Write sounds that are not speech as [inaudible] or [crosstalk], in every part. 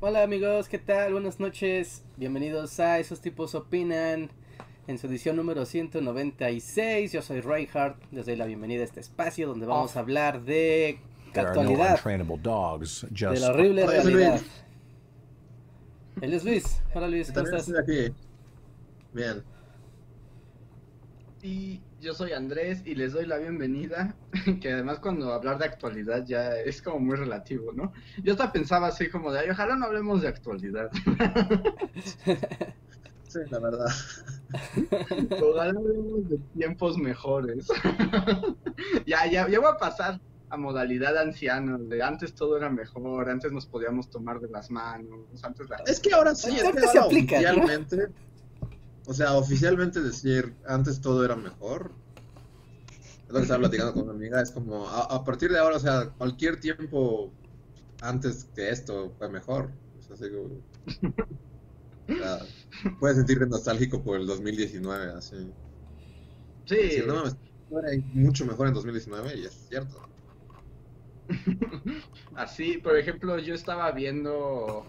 Hola amigos, ¿qué tal? Buenas noches. Bienvenidos a Esos tipos opinan en su edición número 196. Yo soy Reinhardt. Les doy la bienvenida a este espacio donde vamos a hablar de actualidad, de la horrible realidad. Él es Luis. Hola Luis, ¿cómo estás? Aquí. Bien. Y yo soy Andrés y les doy la bienvenida, [laughs] que además cuando hablar de actualidad ya es como muy relativo, ¿no? Yo hasta pensaba así como de, Ay, ojalá no hablemos de actualidad. [laughs] Sí, la verdad. [laughs] Ojalá hablemos de tiempos mejores. ya, ya, ya voy a pasar a modalidad anciano, de antes todo era mejor, antes nos podíamos tomar de las manos, antes la... Es que ahora sí, es que se ahora aplica, ¿no? O sea, oficialmente decir antes todo era mejor. Es lo que estaba platicando con una amiga, es como a, a partir de ahora, o sea, cualquier tiempo antes que esto fue mejor. O sea, así como- o sea, puedes sentirte nostálgico por el 2019, así. Sí, Decir, no mames, era mucho mejor en 2019 y es cierto. [laughs] Así, por ejemplo, yo estaba viendo.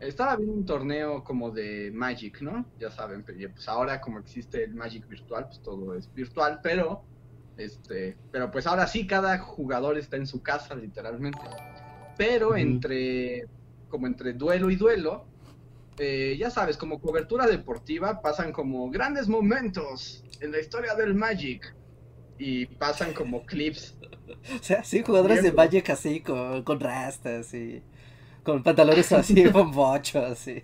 Estaba viendo un torneo como de Magic, ¿no? Ya saben, pero pues ahora como existe el Magic virtual, pues todo es virtual, pero este, pero pues ahora sí cada jugador está en su casa literalmente. Pero entre como entre duelo y duelo, eh, ya sabes, como cobertura deportiva pasan como grandes momentos en la historia del Magic y pasan como clips [laughs] O sea, sí, jugadores de Magic así, con, con rastas y con pantalones así, [laughs] bombocho, así.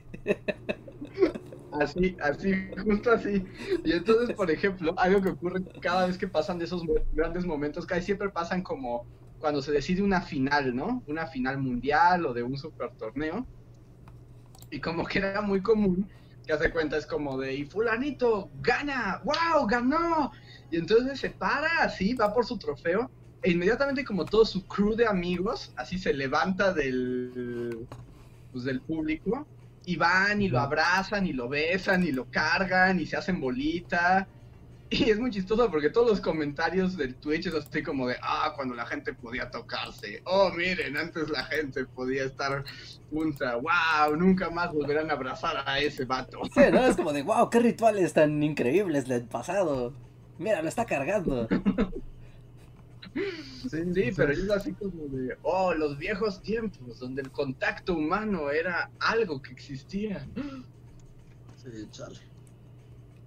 Así, así, justo así. Y entonces, por ejemplo, algo que ocurre cada vez que pasan de esos grandes momentos, casi siempre pasan como cuando se decide una final, ¿no? Una final mundial o de un super torneo. Y como que era muy común, que hace cuenta es como de, y fulanito, gana, wow, ganó. Y entonces se para así, va por su trofeo, e inmediatamente como todo su crew de amigos, así se levanta del, pues, del público y van y lo abrazan y lo besan y lo cargan y se hacen bolita. Y es muy chistoso porque todos los comentarios del Twitch es así como de, ah, cuando la gente podía tocarse. Oh, miren, antes la gente podía estar junta. Wow, nunca más volverán a abrazar a ese vato. Sí, ¿no? Es como de, wow, qué rituales tan increíbles del pasado. Mira, lo está cargando. [laughs] Sí, pero es así como de, oh, los viejos tiempos donde el contacto humano era algo que existía. Sí, chale.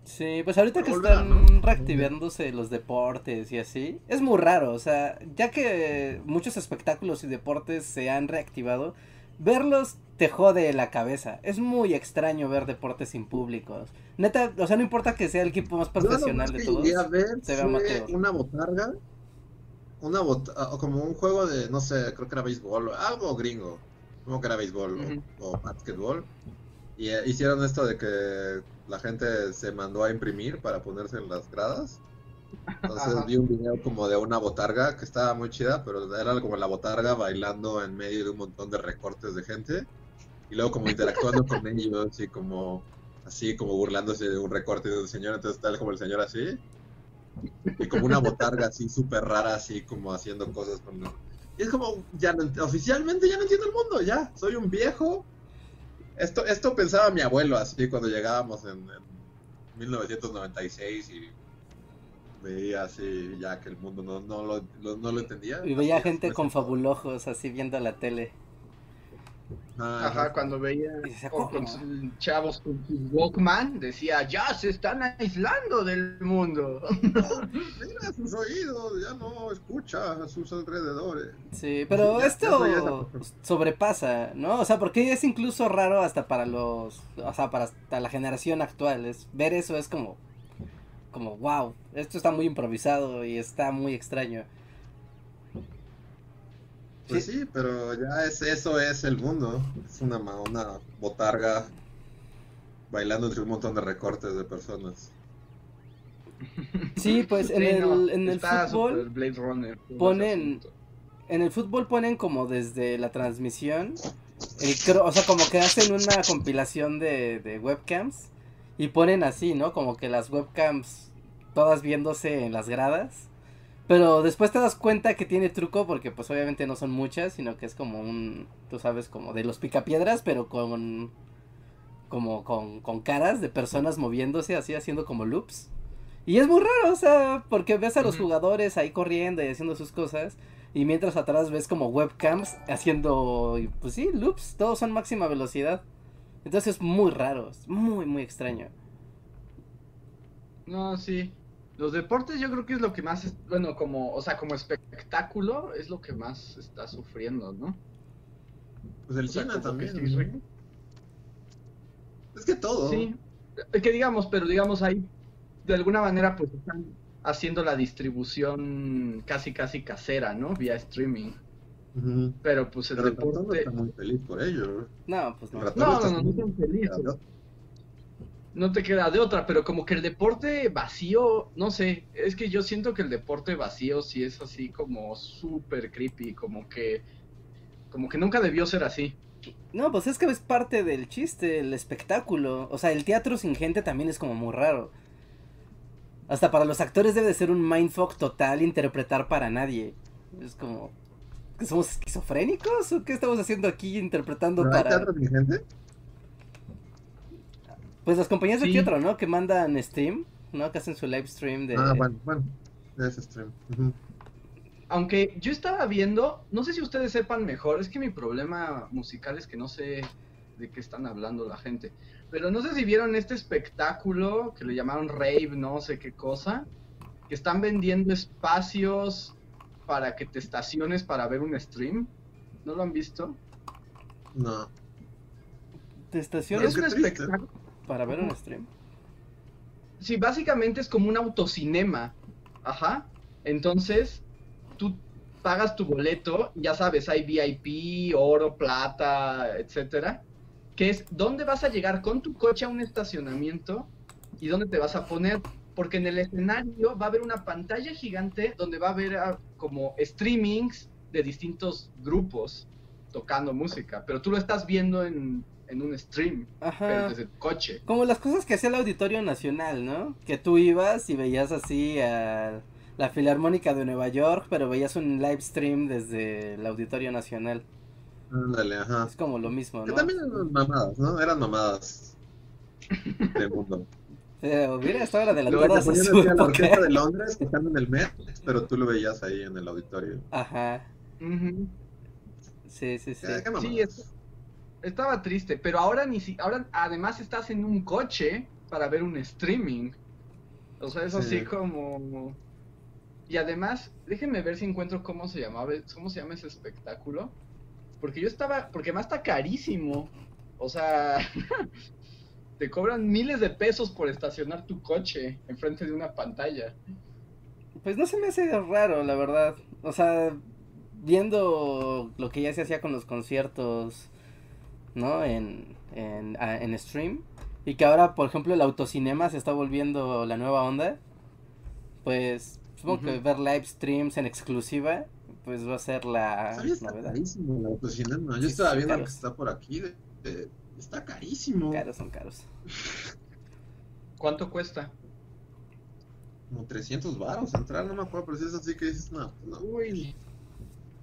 Sí, pues ahorita que Volverá, están ¿no? reactivándose los deportes y así, es muy raro, o sea, ya que muchos espectáculos y deportes se han reactivado, verlos te jode la cabeza. Es muy extraño ver deportes sin públicos. Neta, o sea, no importa que sea el equipo más profesional más de todos. a ver se ve una botarga, una bot ah, como un juego de, no sé, creo que era béisbol, o algo gringo, como que era béisbol o- o, básquetbol, y eh, hicieron esto de que la gente se mandó a imprimir para ponerse en las gradas. Entonces Ajá. vi un video como de una botarga que estaba muy chida, pero era como la botarga bailando en medio de un montón de recortes de gente y luego como interactuando con [laughs] ellos y como así como burlándose de un recorte de un señor, entonces tal como el señor así y como una botarga así súper rara así como haciendo cosas con y es como ya no ent- oficialmente ya no entiendo el mundo, ya soy un viejo. Esto esto pensaba mi abuelo así cuando llegábamos en, en 1996 y veía así ya que el mundo no, no, lo, no lo entendía. Y veía Así, gente con fabulojos así viendo la tele. Ajá, Ajá, cuando veía con, chavos con sus Walkman, decía, ya se están aislando del mundo. [laughs] Mira sus oídos, ya no escucha a sus alrededores. Sí, pero Ya- esto sobrepasa, ¿no? O sea, porque es incluso raro hasta para los, o sea, para hasta la generación actual. Es, ver eso es como, como, wow, esto está muy improvisado y está muy extraño. Pues sí, pero ya es eso es el mundo. Es una, ma- una botarga bailando entre un montón de recortes de personas. Sí, pues en el, no, en el fútbol, Blade Runner. ponen- en el fútbol ponen como desde la transmisión, el cro- o sea, como que hacen una compilación de, de webcams y ponen así, ¿no? Como que las webcams todas viéndose en las gradas. Pero después te das cuenta que tiene truco porque pues obviamente no son muchas, sino que es como un, tú sabes, como de los picapiedras, pero con como con, con caras de personas moviéndose así, haciendo como loops. Y es muy raro, o sea, porque ves a los jugadores ahí corriendo y haciendo sus cosas. Y mientras atrás ves como webcams haciendo, pues sí, loops, todos son máxima velocidad. Entonces es muy raro, es muy, muy extraño. No, sí. Los deportes yo creo que es lo que más, es- bueno, como, o sea, como espectáculo es lo que más está sufriendo, ¿no? Pues el O sea, cine como que también. sí, ¿no? Es que todo. Sí, que digamos, pero digamos ahí, de alguna manera pues están haciendo la distribución casi casi casera, ¿no? Vía streaming. Pero pues el Pero no deporte... está muy feliz por ello. No, pues El no. No, no, no, no felices. No te queda de otra, pero como que el deporte vacío, no sé, es que yo siento que el deporte vacío sí es así como súper creepy, como que como que nunca debió ser así. No, pues es que es parte del chiste, el espectáculo. O sea, el teatro sin gente también es como muy raro. Hasta para los actores debe de ser un mindfuck total interpretar para nadie. Es como... ¿que ¿Somos esquizofrénicos o qué estamos haciendo aquí interpretando ¿Pero hay para...? teatro sin gente? Pues las compañías de Sí. teatro, ¿no? Que mandan stream, ¿no? Que hacen su live stream de... Ah, bueno, bueno. Es stream. Aunque yo estaba viendo, no sé si ustedes sepan mejor, es que mi problema musical es que no sé de qué están hablando la gente. Pero no sé si vieron este espectáculo que le llamaron rave, no sé qué cosa, que están vendiendo espacios para que te estaciones para ver un stream. ¿No lo han visto? No. ¿Te Pero estacionas es un espectáculo. Para ver un stream? Sí, básicamente es como un autocinema. Ajá. Entonces, tú pagas tu boleto, ya sabes, hay VIP, oro, plata, etcétera. Que es dónde vas a llegar con tu coche a un estacionamiento y dónde te vas a poner. Porque en el escenario va a haber una pantalla gigante donde va a haber ah, como streamings de distintos grupos tocando música. Pero tú lo estás viendo en, en un stream, pero Ajá. desde el coche. Como las cosas que hacía el Auditorio Nacional, ¿no? Que tú ibas y veías así a la Filarmónica de Nueva York, pero veías un live stream desde el Auditorio Nacional. Ándale, ajá. Es como lo mismo, Que ¿no? también eran mamadas, ¿no? Eran mamadas del mundo. Eh, hubiera estado Luego te adelantadas a ponían su así a la orquesta de Londres tocando en el Met, pero tú lo veías ahí en el auditorio. Ajá. Sí, sí, sí. Sí, es- Estaba triste, pero ahora ni si, ahora además estás en un coche para ver un streaming. O sea, es Sí. así como y además, déjenme ver si encuentro cómo se llamaba, cómo se llama ese espectáculo, porque yo estaba, porque además está carísimo. O sea, [laughs] te cobran miles de pesos por estacionar tu coche enfrente de una pantalla. Pues no se me hace raro, la verdad. O sea, viendo lo que ya se hacía con los conciertos, ¿no? En, en, a- en stream. Y que ahora, por ejemplo, el autocinema se está volviendo la nueva onda. Pues supongo que Ujú. ver live streams en exclusiva, pues va a ser la novedad. carísimo el autocinema. Yo Sí, estaba viendo caros. que está por aquí. de- de- está carísimo. Caros son caros. [laughs] ¿Cuánto cuesta? Como 300 baros entrar, no me acuerdo, pero si es así que dices, no, no. Uy.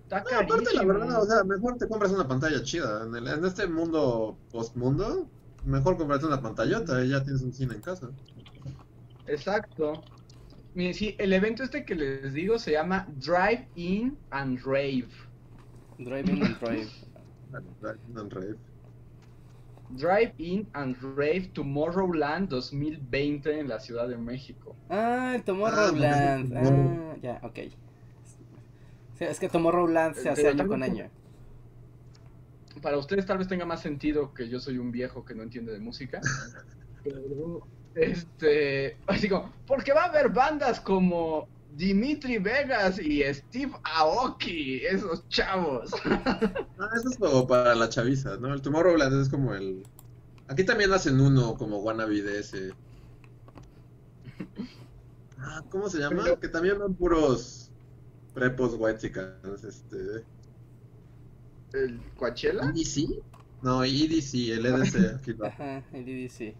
Está No, carísimo. aparte, la verdad, o sea, mejor te compras una pantalla chida. En, el- en este mundo post-mundo, mejor comprarte una pantallota y ya tienes un cine en casa. Exacto. Miren, sí, el evento este que les digo se llama Drive In and Rave. Driving and [laughs] Drive. En rave. Drive In and Rave Tomorrowland 2020 en la Ciudad de México. Ah, Tomorrowland. Ah, pues, Ah, ya, ok. Sí, es que Tomorrowland se hace año con año. Para ustedes tal vez tenga más sentido que yo soy un viejo que no entiende de música. Pero, [laughs] este, así como, porque va a haber bandas como Dimitri Vegas y Steve Aoki, esos chavos. [laughs] Ah, eso es como para la chaviza, ¿no? El Tomorrowland es como el... Aquí también hacen uno como wannabe de ese. [laughs] Ah, ¿cómo se llama? Pero- Que también van puros prepos white este... ¿El Coachella? ¿EDC? No, EDC, el EDC, [laughs] aquí. Ajá, el DDC.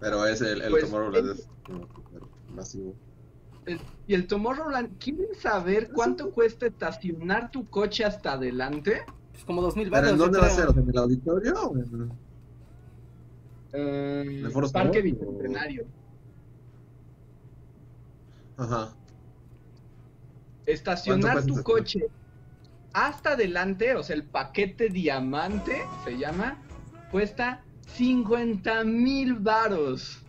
Pero es el, el Pues, Tomorrowland el- es masivo. El- y el Tomorrowland, ¿quieren saber cuánto cuesta estacionar tu coche hasta adelante? Pues como dos mil ¿Pero baros. en dónde va a ser? ¿O sea, ¿En el auditorio o en...? Eh, ¿De Foros Parque Nuevos o- Bicentenario. Ajá. Estacionar ¿Cuánto tu coche hasta adelante, o sea, el paquete diamante se llama, cuesta 50 mil varos.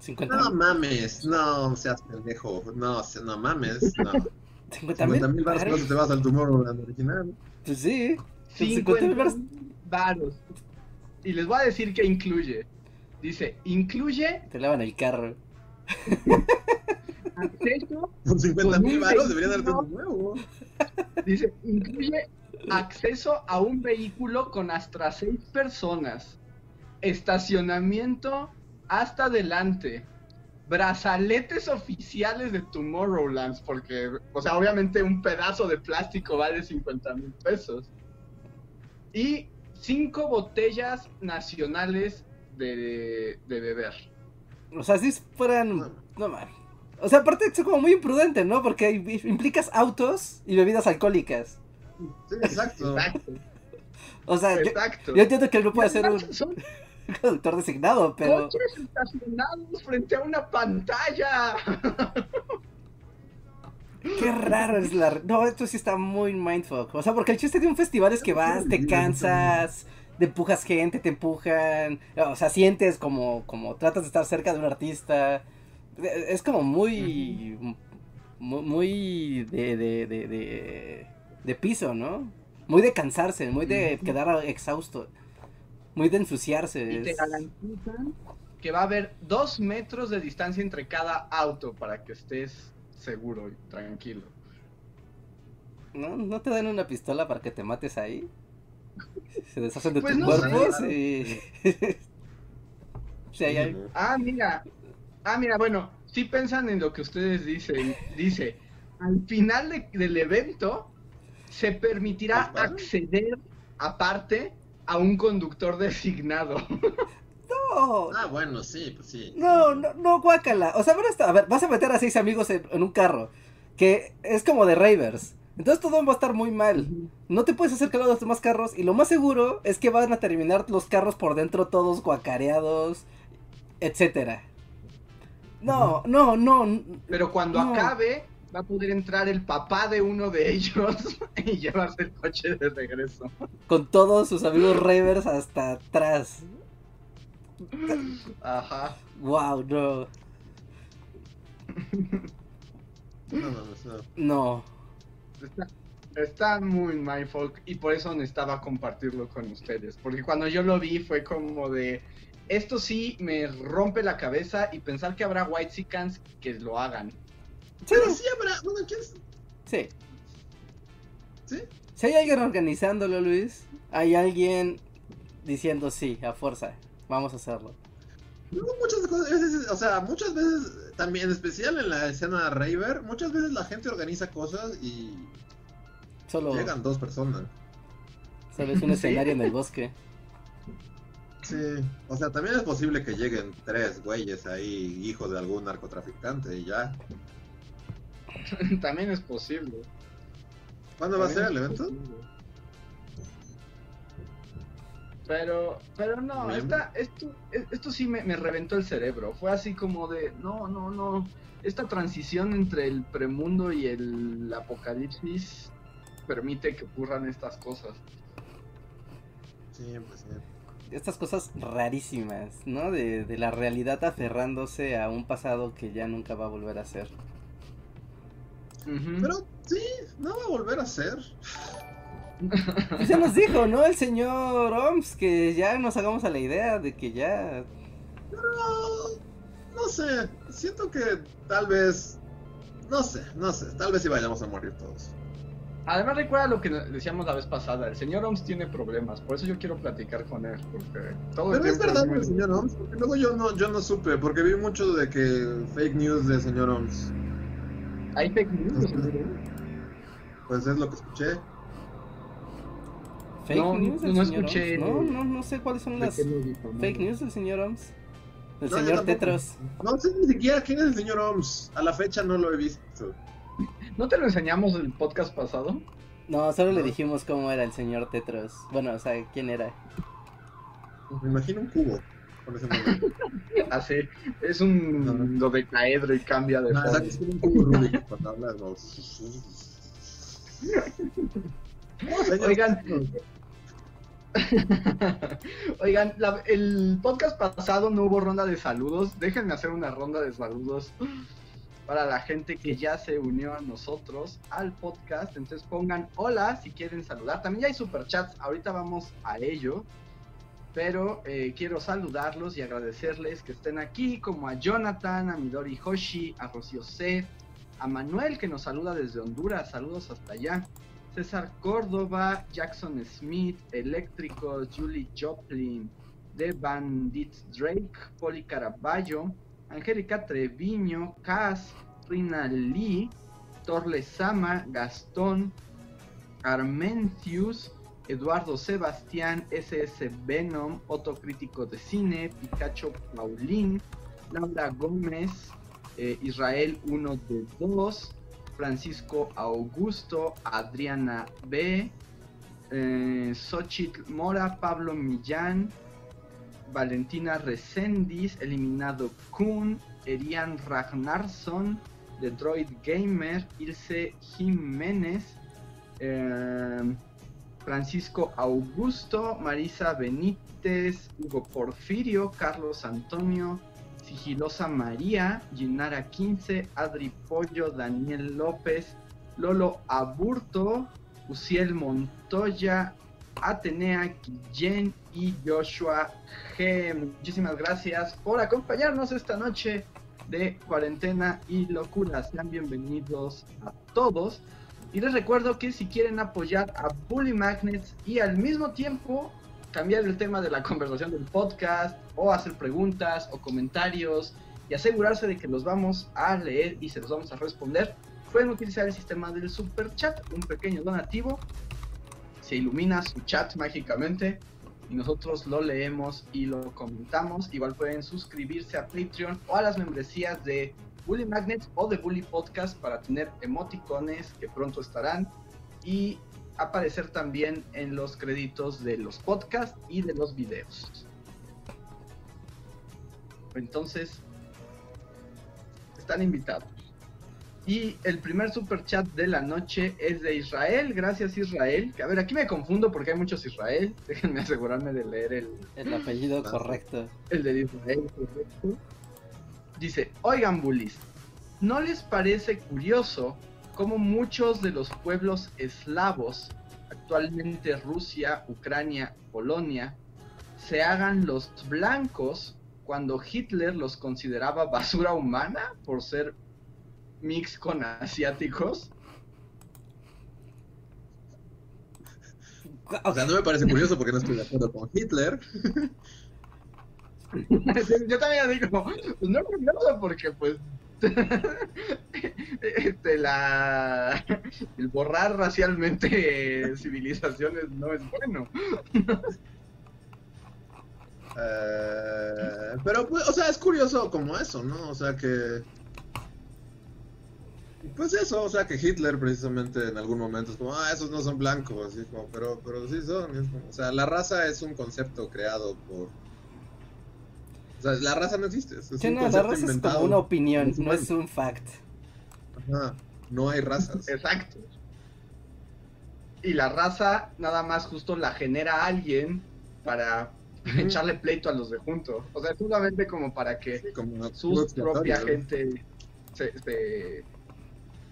50 No mames, no seas pendejo. No, se- no mames, no. [laughs] 50 50 mil baros cuando te vas al Tomorrowland original. Pues sí. Con 50 50 varos. mil varos. Y les voy a decir qué incluye. Dice, incluye Te lavan el carro. [laughs] acceso Con 50 Con mil un baros deberían darte uno nuevo. Dice, incluye acceso a un vehículo con hasta seis personas, estacionamiento hasta adelante, brazaletes oficiales de Tomorrowlands, porque, o sea, obviamente un pedazo de plástico vale 50 mil pesos, y cinco botellas nacionales de, de beber. O sea, si fueran. No mames. O sea, aparte es como muy imprudente, ¿no? Porque implicas autos y bebidas alcohólicas. Sí, exacto. Exacto, O sea, yo, exacto. yo entiendo que él no puede ser un [laughs] conductor designado, pero. coches estacionados frente a una pantalla. [laughs] Qué raro es la. No, esto sí está muy mindfuck. O sea, porque el chiste de un festival es que vas, te cansas, te empujas gente, te empujan. O sea, sientes como, como tratas de estar cerca de un artista. Es como muy. Muy, muy de, de, de, de, de piso, ¿no? Muy de cansarse, muy de quedar exhausto. Muy de ensuciarse. Y te garantizan que va a haber dos metros de distancia entre cada auto para que estés seguro y tranquilo. ¿No, ¿No te dan una pistola para que te mates ahí? Se deshacen de Pues tus no cuerpos sé. y... Sí, hay-. Ah, mira. Ah, mira, bueno, si piensan en lo que ustedes dicen. Dice, al final de- del evento se permitirá Pues, ¿vale? acceder aparte a un conductor designado. [laughs] No, Ah, bueno, sí, pues sí. no, no, no, guácala. O sea, bueno, está- a ver, vas a meter a seis amigos en, en un carro, que es como de ravers. Entonces todo va a estar muy mal. No te puedes acercar a los demás carros y lo más seguro es que van a terminar los carros por dentro todos guacareados, etcétera. No, no, no. Pero cuando No. acabe, va a poder entrar el papá de uno de ellos [laughs] y llevarse el coche de regreso. Con todos sus amigos ravers hasta atrás. Ajá. Wow, no. No, no, no. No. Está, está muy mindfuck y por eso necesitaba compartirlo con ustedes. Porque cuando yo lo vi fue como de. Esto sí me rompe la cabeza y pensar que habrá white que lo hagan. Sí, Pero sí habrá. Bueno, ¿quién es? sí. ¿Sí? Si hay alguien organizándolo, Luis, hay alguien diciendo sí, a fuerza, vamos a hacerlo. No, muchas cosas, veces, o sea, muchas veces, también en especial en la escena Raver, muchas veces la gente organiza cosas y Solo, llegan dos personas. solo es un [laughs] Sí. escenario en el bosque. Sí, o sea, también es posible que lleguen tres güeyes ahí, hijos de algún narcotraficante y ya. [laughs] También es posible. ¿Cuándo va a ser el evento? posible. Pero, pero no, esta, esto, esto sí me, me reventó el cerebro. Fue así como de, no, no, no. Esta transición entre el premundo y el apocalipsis permite que ocurran estas cosas. Sí, pues sí. Estas cosas rarísimas, ¿no? De, de la realidad aferrándose a un pasado que ya nunca va a volver a ser. Pero sí, no va a volver a ser. Pues ya nos dijo, ¿no? El señor Oms, que ya nos hagamos a la idea de que ya... Pero, no sé, siento que tal vez No sé, no sé. Tal vez sí vayamos a morir todos. Además recuerda lo que decíamos la vez pasada, el señor Oms tiene problemas, por eso yo quiero platicar con él, porque todo el Pero es verdad muy- el señor Oms, porque luego yo no, yo no supe, porque vi mucho de que fake news de señor Oms. ¿Hay fake news? Pues es lo que escuché. Fake No, news del no señor escuché. Oms. No, no, no sé cuáles son las fake news del señor Oms. Del No, yo señor. Tetros. No sé ni siquiera quién es el señor Oms. A la fecha no lo he visto. ¿No te lo enseñamos el podcast pasado? No, solo le No. dijimos cómo era el señor Tetros. Bueno, o sea, quién era. Me imagino un cubo con ese. [laughs] Así, es un dodecaedro y cambia de No, forma. es un cubo Rubik ¿no? No, [laughs] señor. Oigan. [laughs] Oigan, la- el podcast pasado no hubo ronda de saludos. Déjenme hacer una ronda de saludos para la gente que ya se unió a nosotros al podcast. Entonces pongan hola si quieren saludar. También ya hay superchats, ahorita vamos a ello. Pero eh, quiero saludarlos y agradecerles que estén aquí, como a Jonathan, a Midori Hoshi, a Rocío C, a Manuel que nos saluda desde Honduras. Saludos hasta allá. César Córdoba, Jackson Smith, Eléctricos, Julie Joplin, The Bandit Drake, Poli Caraballo, Angélica Treviño, Cass, Rina Lee, Torle Sama, Gastón, Armentius, Eduardo Sebastián, SS Venom, Otto Crítico de Cine, Pikachu Paulín, Laura Gómez, eh, Israel 1 de 2, Francisco Augusto, Adriana B, eh, Xochitl Mora, Pablo Millán, Valentina Resendiz, Eliminado Kun, Erian Ragnarsson, The Droid Gamer, Ilse Jiménez, eh, Francisco Augusto, Marisa Benítez, Hugo Porfirio, Carlos Antonio, Sigilosa María, Ginara 15, Adri Pollo, Daniel López, Lolo Aburto, Uciel Montoya, Atenea Guillén y Joshua G. Muchísimas gracias por acompañarnos esta noche de cuarentena y locura. Sean bienvenidos a todos. Y les recuerdo que si quieren apoyar a Bully Magnets y al mismo tiempo cambiar el tema de la conversación del podcast o hacer preguntas o comentarios y asegurarse de que los vamos a leer y se los vamos a responder, pueden utilizar el sistema del super chat, un pequeño donativo. Se ilumina su chat mágicamente y nosotros lo leemos y lo comentamos. Igual pueden suscribirse a Patreon o a las membresías de Bully Magnets o de Bully Podcast para tener emoticones que pronto estarán y aparecer también en los créditos de los podcasts y de los videos. Entonces, están invitados. Y el primer super chat de la noche es de Israel. Gracias Israel. Que, a ver, aquí me confundo porque hay muchos Israel. [laughs] Déjenme asegurarme de leer el, El apellido correcto. el de Israel, correcto. Dice, oigan bullies, ¿no les parece curioso cómo muchos de los pueblos eslavos, actualmente Rusia, Ucrania, Polonia, se hagan los blancos cuando Hitler los consideraba basura humana por ser mix con asiáticos? O sea, no me parece curioso porque no estoy de acuerdo con Hitler. [laughs] Yo también digo, pues no es curioso porque pues [laughs] este, la el borrar racialmente [laughs] civilizaciones no es bueno. Eh, pero, pues, o sea, es curioso como eso, ¿no? O sea que. Pues eso, o sea que Hitler precisamente en algún momento es como, ah, esos no son blancos, así como, pero, pero sí son. y es como- o sea, la raza es un concepto creado por. O sea, la raza no existe, es, Sí, un no, la raza es como una opinión, Es no es un fact. Ajá, no hay razas. Exacto. Y la raza nada más justo la genera alguien para echarle pleito a los de junto. O sea, solamente como para que Sí, como su chivo propia gente se, se-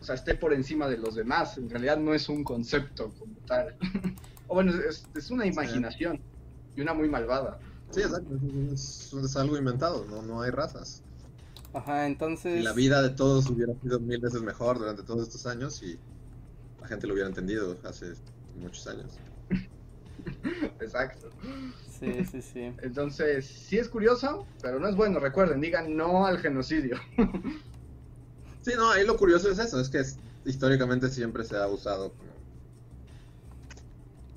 o sea, esté por encima de los demás. En realidad no es un concepto como tal. [laughs] o bueno, es, es una imaginación y una muy malvada. Sí, exacto, es algo inventado, no, no hay razas. Ajá, entonces... Y la vida de todos hubiera sido mil veces mejor durante todos estos años y la gente lo hubiera entendido hace muchos años. [laughs] Exacto. Sí, sí, sí. Entonces, sí es curioso, pero no es bueno. Recuerden, digan no al genocidio. [laughs] Sí, no, ahí lo curioso es eso, es que es- históricamente siempre se ha usado como... O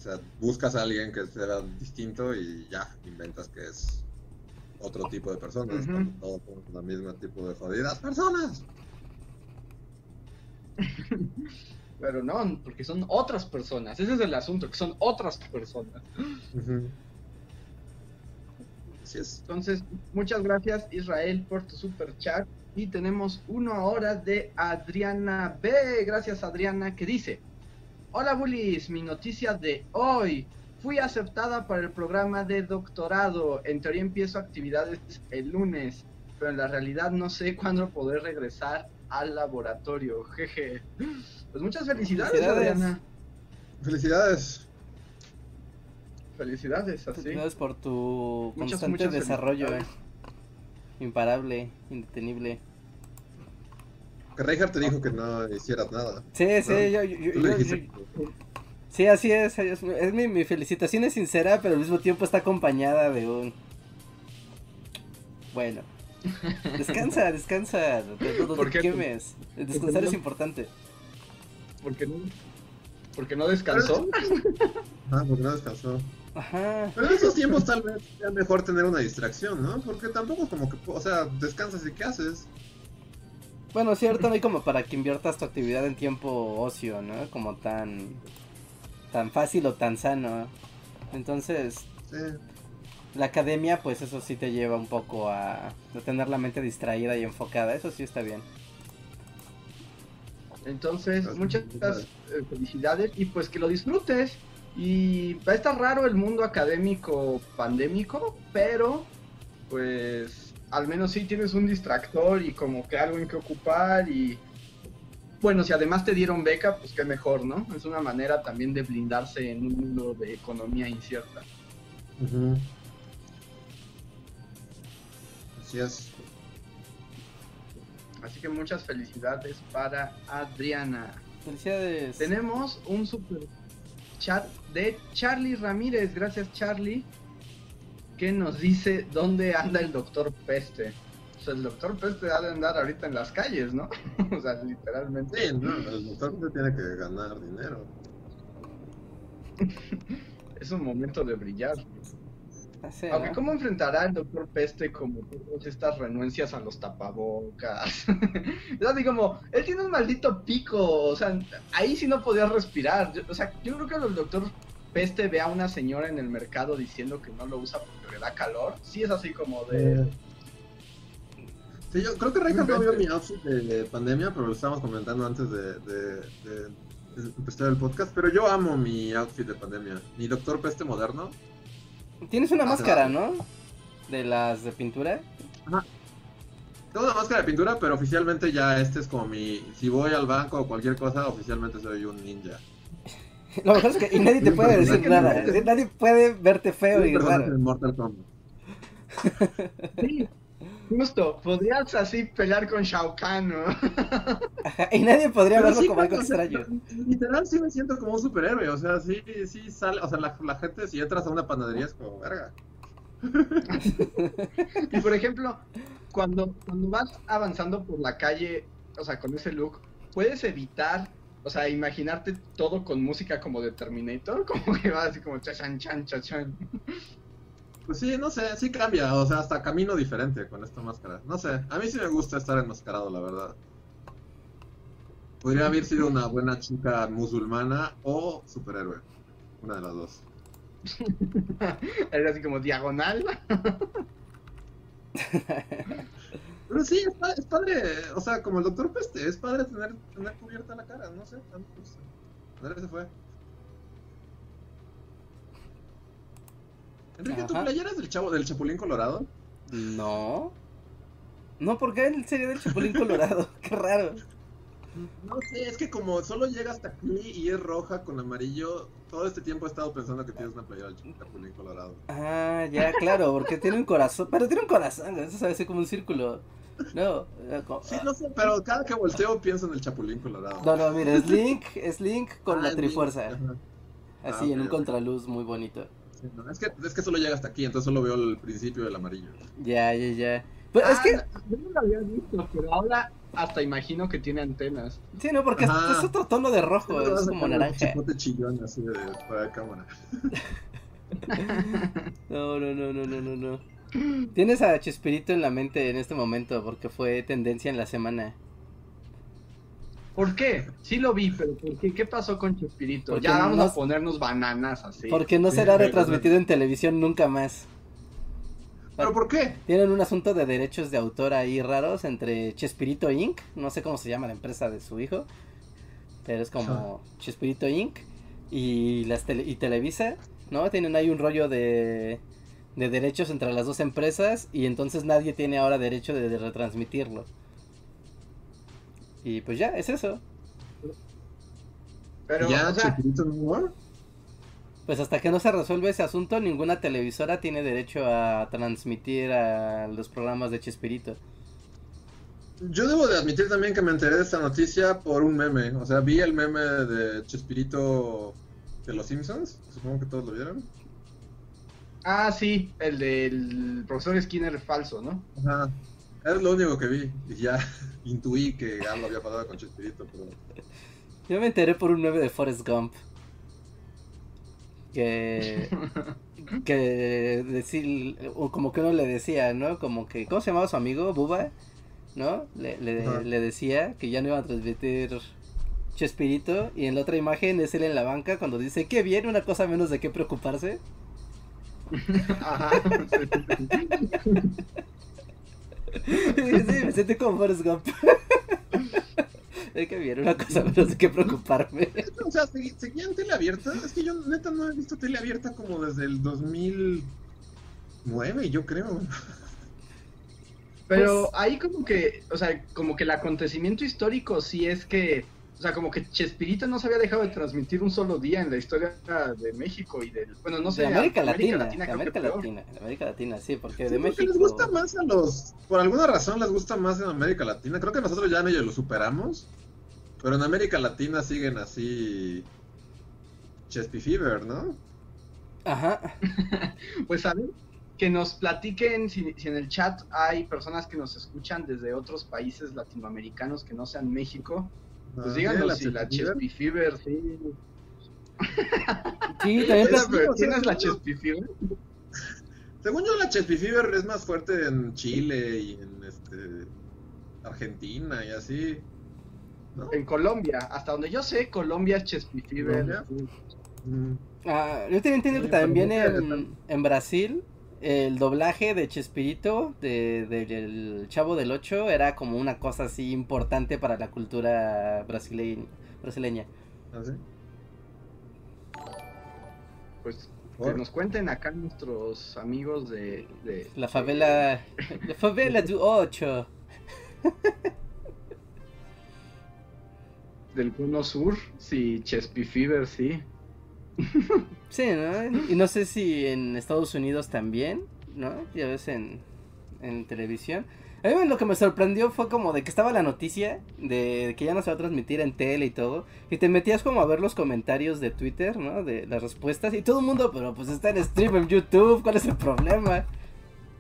sea, buscas a alguien que sea distinto y ya, inventas que es otro tipo de personas. Ujú. cuando Todos somos la misma tipo de jodidas personas. [laughs] Pero no, porque son otras personas. Ese es el asunto, que son otras personas. Así es. Entonces, muchas gracias Israel por tu super chat. Y tenemos una hora de Adriana B. Gracias Adriana, que dice, Hola Bullies, mi noticia de hoy. Fui aceptada para el programa de doctorado. En teoría empiezo actividades el lunes, pero en la realidad no sé cuándo poder regresar al laboratorio. [laughs] Jeje. Pues muchas felicidades, Felicidades. Adriana. Felicidades. Felicidades, así. Gracias por tu Muchas, constante muchas desarrollo. felicidades. Imparable, indetenible. Que Reinhardt te dijo que no hicieras nada. Sí, sí, yo, yo- yo- yo- sí, así es. Es, es mi, mi felicitación es sincera, pero al mismo tiempo está acompañada de un. Bueno. [laughs] Descansa, descansa. No, ¿Por te qué? quemes. El descansar no? es importante. Porque no, porque no descansó. Ah, porque no descansó. Ajá. Pero en esos tiempos tal vez sea mejor tener una distracción, ¿no? Porque tampoco como que, o sea, descansas y ¿qué haces? Bueno, cierto, no hay como para que inviertas tu actividad en tiempo ocio, ¿no? Como tan. tan fácil o tan sano. Entonces, Sí. la academia, pues eso sí te lleva un poco a, a tener la mente distraída y enfocada. Eso sí está bien. Entonces, muchas eh, felicidades y pues que lo disfrutes. Y va a estar raro el mundo académico pandémico, pero pues al menos sí tienes un distractor y como que algo en que ocupar y bueno, si además te dieron beca, pues qué mejor, ¿no? Es una manera también de blindarse en un mundo de economía incierta. Ujú. Así es. Así que muchas felicidades para Adriana. Felicidades. Tenemos un super chat de Charlie Ramírez. Gracias, Charlie. Que nos dice dónde anda el doctor Peste. O sea, el doctor Peste ha de andar ahorita en las calles, ¿no? [laughs] o sea, literalmente. Sí, no, el doctor no tiene que ganar dinero. [laughs] Es un momento de brillar. Aunque, ¿no? ¿cómo enfrentará el doctor Peste como todas estas renuencias a los tapabocas? [laughs] es así como, él tiene un maldito pico, o sea, ahí sí no podía respirar. Yo- o sea, yo creo que el doctor Peste ve a una señora en el mercado diciendo que no lo usa porque le da calor. Sí es así como de... Sí, yo creo que Reinhardt no vio mi outfit de, de pandemia, pero lo estábamos comentando antes de, de- de- de empezar el podcast. Pero yo amo mi outfit de pandemia. Mi doctor peste moderno. Tienes una Ah, máscara. ¿no? De las de pintura. Tengo una máscara de pintura, pero oficialmente ya este es como mi. Si voy al banco o cualquier cosa, oficialmente soy un ninja. Lo mejor es que y nadie te puede decir nada. Nadie puede verte feo y raro. Mortal Kombat. [laughs] Sí, justo, podrías así pelear con Shao Kahn, ¿no? [laughs] Ajá, Y nadie podría Pero verlo sí, como algo o sea, extraño. Literal sí me siento como un superhéroe, o sea, sí, sí sale, o sea, la, la gente si entras a una panadería es como, verga. Y por ejemplo, cuando, cuando vas avanzando por la calle, o sea, con ese look, puedes evitar, o sea, imaginarte todo con música como de Terminator, [laughs] como que va así como chachan, chan, chachan. Pues sí, no sé, sí cambia, o sea, hasta camino diferente con esta máscara. No sé, a mí sí me gusta estar enmascarado, la verdad. Podría haber sido una buena chica musulmana o superhéroe. Una de las dos. [laughs] Era así como diagonal. [laughs] Pero sí, es padre, es padre, o sea, como el doctor Peste, es padre tener, tener cubierta la cara, no sé, a mí me gusta. Se fue. Enrique, ¿tu Ajá. playera es del chavo del Chapulín Colorado? No. No, porque él sería del Chapulín Colorado. [laughs] Qué raro. No sé, es que como solo llega hasta aquí y es roja con amarillo, todo este tiempo he estado pensando que tienes una playera del Chapulín Colorado. Ah, ya, claro, porque tiene un corazón. Pero tiene un corazón, eso sabe así como un círculo. No, eh, Sí, no sé, pero cada que volteo pienso en el Chapulín Colorado. no, no, mira, es Link, es Link con Ah, la trifuerza. Link. Así, Ah, en un contraluz muy bonito. Sí, no, es, que, es que solo llega hasta aquí, entonces solo veo el principio del amarillo. Ya, ya, ya. Pues es Ah, que, Yo no lo había visto, pero ahora hasta imagino que tiene antenas. sí, no, porque es, Ajá. es otro tono de rojo, vas es como sacar un naranja. chipote chillón así de fuera de cámara. [laughs] No, no, no, no, no, no, no. Tienes a Chespirito en la mente en este momento porque fue tendencia en la semana. ¿Por qué? Sí lo vi, pero ¿por qué? ¿Qué pasó con Chespirito? Porque Ya vamos no- a ponernos bananas así. Porque no será retransmitido en televisión nunca más. ¿Pero por qué? Tienen un asunto de derechos de autor ahí raros entre Chespirito Inc., no sé cómo se llama la empresa de su hijo, pero es como Chespirito Inc. y las tele- y Televisa, ¿no? Tienen ahí un rollo de, de derechos entre las dos empresas y entonces nadie tiene ahora derecho de, de retransmitirlo. Y pues ya, es eso. Pero, ¿Ya o sea, Chespirito no more? Pues hasta que no se resuelve ese asunto, ninguna televisora tiene derecho a transmitir a los programas de Chespirito. Yo debo de admitir también que me enteré de esta noticia por un meme. O sea, vi el meme de Chespirito de los Simpsons. Supongo que todos lo vieron. ah, sí, el del profesor Skinner falso, ¿no? Ajá. Es lo único que vi. Y ya [laughs] intuí que algo había pasado con Chespirito. Pero... Yo me enteré por un 9 de Forrest Gump. Que. [laughs] que decir. o como que uno le decía, ¿no? Como que. ¿Cómo se llamaba su amigo? Buba. ¿No? Le, le, decía que ya no iba a transmitir Chespirito. Y en la otra imagen es él en la banca cuando dice: Qué bien, una cosa menos de qué preocuparse. [laughs] Ajá. Sí, me sentí como Forrest Gump. [laughs] Qué bien, una cosa menos de qué preocuparme. O sea, ¿segui- ¿seguía en tele abierta? Es que yo neta no he visto tele abierta como desde el 2009, yo creo. Pero Pues- ahí como que, o sea, como que el acontecimiento histórico sí es que, sea, como que Chespirito no se había dejado de transmitir un solo día en la historia de México y del, bueno, no sé, de América Latina, de creo que América. Latina, de América Latina, sí, porque Sí, de porque México. les gusta más a los. Por alguna razón les gusta más en América Latina. Creo que nosotros ya medio lo superamos. Pero en América Latina siguen así. Chespi Fever, ¿no? Ajá. [laughs] Pues a ver, que nos platiquen si, si en el chat hay personas que nos escuchan desde otros países latinoamericanos que no sean México. Pues Ah, díganos ¿tiene si la Chespi Fever? Sí. Sí, también sea, ¿Tienes la. Chespi Fever? Según yo, la Chespi Fever es más fuerte en Chile y en este Argentina y así. ¿No? En Colombia, hasta donde yo sé, Colombia es Chespi Fever. Mm. Ah, yo tenía entendido Sí, que también en, en Brasil el doblaje de Chespirito de, de- del Chavo del Ocho era como una cosa así importante para la cultura brasileña. brasileña. ¿Ah, sí? Pues ¿Por? que nos cuenten acá nuestros amigos de... de- La favela. [laughs] La favela du Ocho. del Cono Sur, sí, Chespi Fever, sí. [laughs] Sí, ¿no? Y no sé si en Estados Unidos también, ¿no? Ya ves en, en televisión. A mí lo que me sorprendió fue como de que estaba la noticia de que ya no se va a transmitir en tele y todo. Y te metías como a ver los comentarios de Twitter, ¿no? De las respuestas. Y todo el mundo, pero pues está en stream en YouTube, ¿cuál es el problema?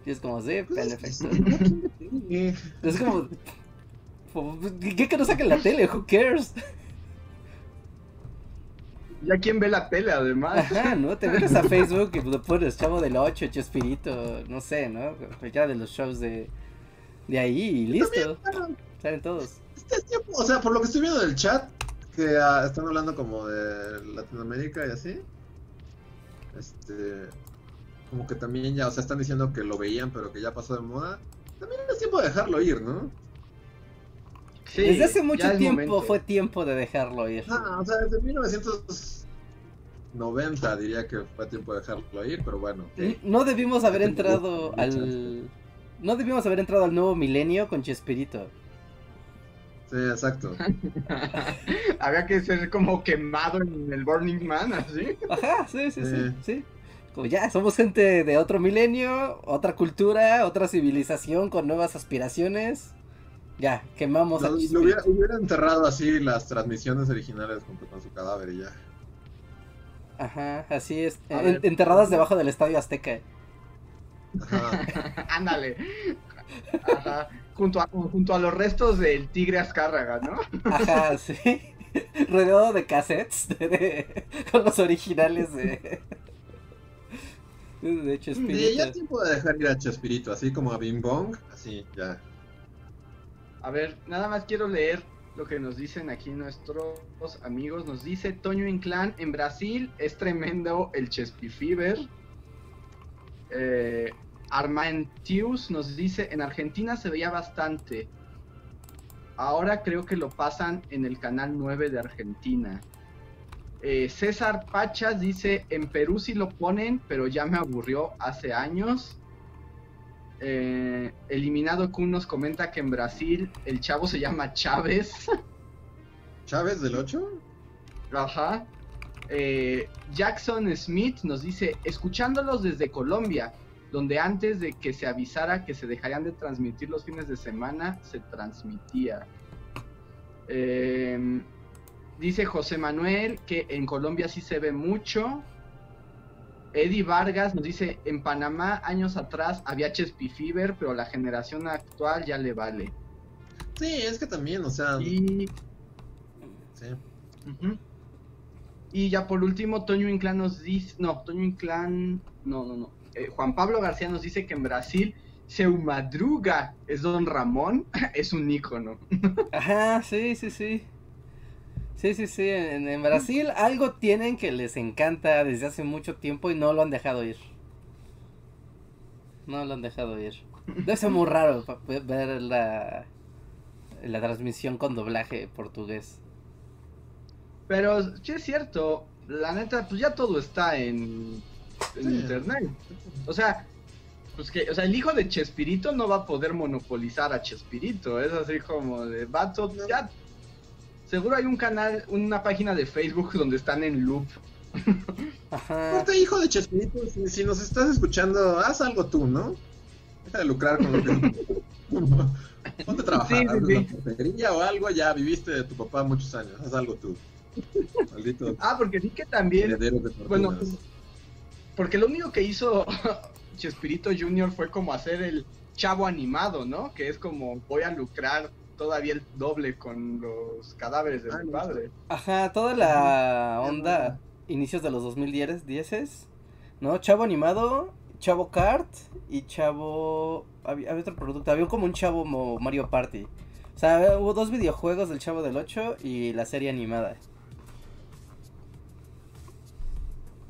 Y es como, sí, Pues en [laughs] es como... ¿Qué que no saquen la tele? ¿Who cares? Ya quien ve la tele, además. Ajá, ¿no? Te metes a Facebook y lo pones Chavo del 8, Chespirito, no sé, ¿no? Ya de los shows de, de ahí y listo. Bueno, Salen todos. Este es tiempo, o sea, por lo que estoy viendo del chat, que ah, están hablando como de Latinoamérica y así. Este. Como que también ya, o sea, están diciendo que lo veían, pero que ya pasó de moda. También es tiempo de dejarlo ir, ¿no? Sí, Desde hace mucho tiempo momento. fue tiempo de dejarlo ir. Ah, o sea, desde 1990 diría que fue tiempo de dejarlo ir, pero bueno. No debimos haber Ya entrado al... No debimos haber entrado al nuevo milenio con Chespirito. Sí, exacto. [laughs] Había que ser como quemado en el Burning Man, así. Ajá, sí, sí, sí, Sí. sí. Como ya, somos gente de otro milenio, otra cultura, otra civilización con nuevas aspiraciones. Ya, quemamos Lo, a lo hubiera, hubiera enterrado así las transmisiones originales junto con su cadáver y ya. Ajá, así es. A En- ver. enterradas debajo del Estadio Azteca. Ajá. [laughs] Ándale. Ajá. Junto a, junto a los restos del tigre Azcárraga, ¿no? Ajá, sí. Rodeado de cassettes de- de- con los originales de. De Sí, Chespirito. ya es tiempo de dejar ir a Chespirito, así como a Bing Bong, así, ya. A ver, nada más quiero leer lo que nos dicen aquí nuestros amigos. Nos dice Toño Inclán, en Brasil es tremendo el Chespi Fever. Eh, nos dice, en Argentina se veía bastante. Ahora creo que lo pasan en el canal 9 de Argentina. Eh, César Pachas dice, en Perú sí lo ponen, pero ya me aburrió hace años. Eh, Eliminado Kun nos comenta que en Brasil el chavo se llama Chávez. ¿Chávez del 8? Ajá. Eh, Jackson Smith nos dice, escuchándolos desde Colombia, donde antes de que se avisara que se dejarían de transmitir los fines de semana, se transmitía. Eh, dice José Manuel que en Colombia sí se ve mucho. Eddie Vargas nos dice, en Panamá años atrás había Chespi Fever, pero la generación actual ya le vale. Sí, es que también, o sea, Y sí. Y ya por último, Toño Inclán nos dice, no, Toño Inclán, no, no, no. Eh, Juan Pablo García nos dice que en Brasil Seu Madruga es Don Ramón, [laughs] es un ícono. [laughs] Ajá, sí, sí, sí. Sí, sí, sí. En, en Brasil algo tienen que les encanta desde hace mucho tiempo y no lo han dejado ir. No lo han dejado ir. Debe ser muy raro ver la, la transmisión con doblaje portugués. Pero sí es cierto, la neta, pues ya todo está en, en Sí. internet. O sea, pues que, o sea, el hijo de Chespirito no va a poder monopolizar a Chespirito. Es así como de vato, ya. Seguro hay un canal, una página de Facebook donde están en loop. Ajá. Aparte, hijo de Chespirito, si, si nos estás escuchando, haz algo tú, ¿no? Deja de lucrar con lo que... [laughs] Ponte a trabajar, Sí, sí, sí. una o algo, ya viviste de tu papá muchos años, haz algo tú. Maldito [laughs] Ah, porque vi que también heredero de Bueno, porque lo único que hizo [laughs] Chespirito Jr. fue como hacer el chavo animado, ¿no? Que es como voy a lucrar todavía el doble con los cadáveres de Ah, mi padre. Ajá, toda la onda inicios de los 2010, 10 ¿no? Chavo animado, Chavo Kart y Chavo... Había, había otro producto, había como un Chavo Mario Party. O sea, hubo dos videojuegos del Chavo del 8 y la serie animada.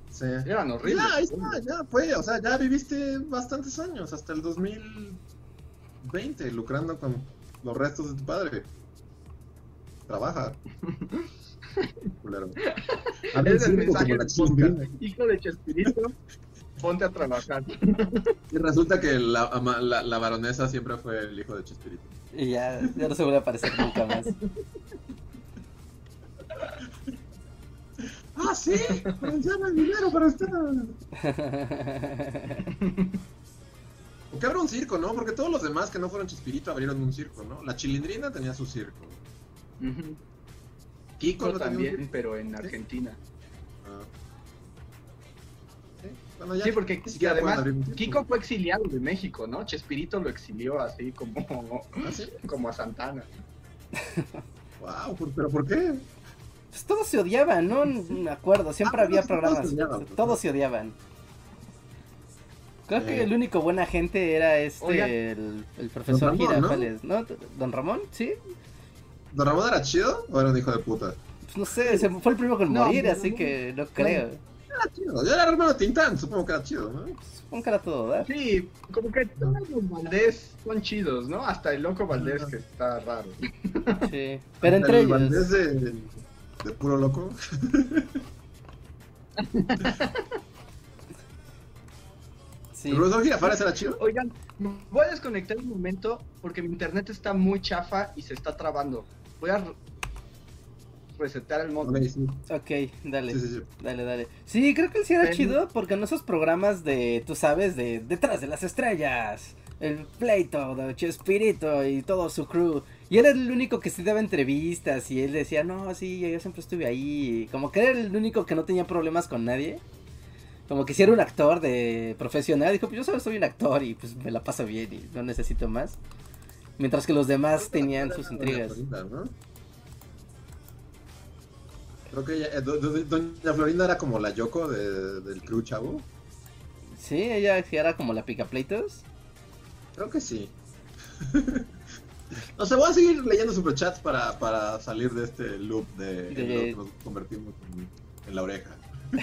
Sí. Eran horribles. Ya, ahí está, ya fue, o sea, ya viviste bastantes años, hasta el 2020, lucrando con los restos de tu padre. Trabaja. [laughs] Culero. Habla Es el mensaje como la del chilindrina. podcast. Hijo de Chespirito, ponte a trabajar. Y resulta que la, ama- la, la baronesa siempre fue el hijo de Chespirito. Y ya, ya no se vuelve a aparecer nunca más. ¡Ah, sí! ¡Pues llama el dinero para usted! [laughs] O que abra un circo, ¿no? Porque todos los demás que no fueron Chespirito abrieron un circo, ¿no? La chilindrina tenía su circo. Kiko no un también, pero en Argentina. Ah. Sí, bueno, ya Sí, porque además. Kiko fue exiliado de México, ¿no? Chespirito lo exilió así como, ¿Ah, sí? [laughs] como a Santana. Wow, ¿pero por qué? Pues todos se odiaban, ¿no? Me acuerdo, siempre Ah, había todos programas. se odiaban, pues, Todos se odiaban. Creo que Sí. el único buena gente era este, el, el profesor Don Ramón, ¿no? Girafales, ¿no? ¿Don Ramón? ¿Sí? ¿Don Ramón era chido o era un hijo de puta? Pues no sé, se fue el primero en No, morir, así que no creo. Era chido. Yo era hermano Tintán, supongo que era chido, ¿no? Supongo que era todo, ¿verdad? Sí, como que todos los Valdés son chidos, ¿no? Hasta el loco Valdés que está raro. Sí. Pero entre el ellos. Valdés de, de puro loco. [laughs] Sí. ¿El profesor Girafales era chido? Oigan, voy a desconectar un momento porque mi internet está muy chafa y se está trabando. Voy a re- resetear el modo. Ok, sí. Ok, dale. Sí, sí, sí. Dale, dale. Sí, creo que él sí era chido porque en esos programas de, tú sabes, de detrás de las estrellas, el pleito de Chespirito y todo su crew. Y él era el único que sí daba entrevistas y él decía, no, sí, yo siempre estuve ahí. Como que era el único que no tenía problemas con nadie. Como que si era un actor de profesional, dijo, pues yo solo soy un actor y pues me la paso bien y no necesito más. Mientras que los demás tenían sus Doña intrigas. Florinda, ¿no? Creo que ella, eh, do- do- Doña Florinda era como la Yoko de- del crew chavo. Sí, ella era como la picapleitos. Creo que sí. [laughs] no sé, voy a seguir leyendo superchats para, para salir de este loop de, en De- lo que nos convertimos en, en la oreja. A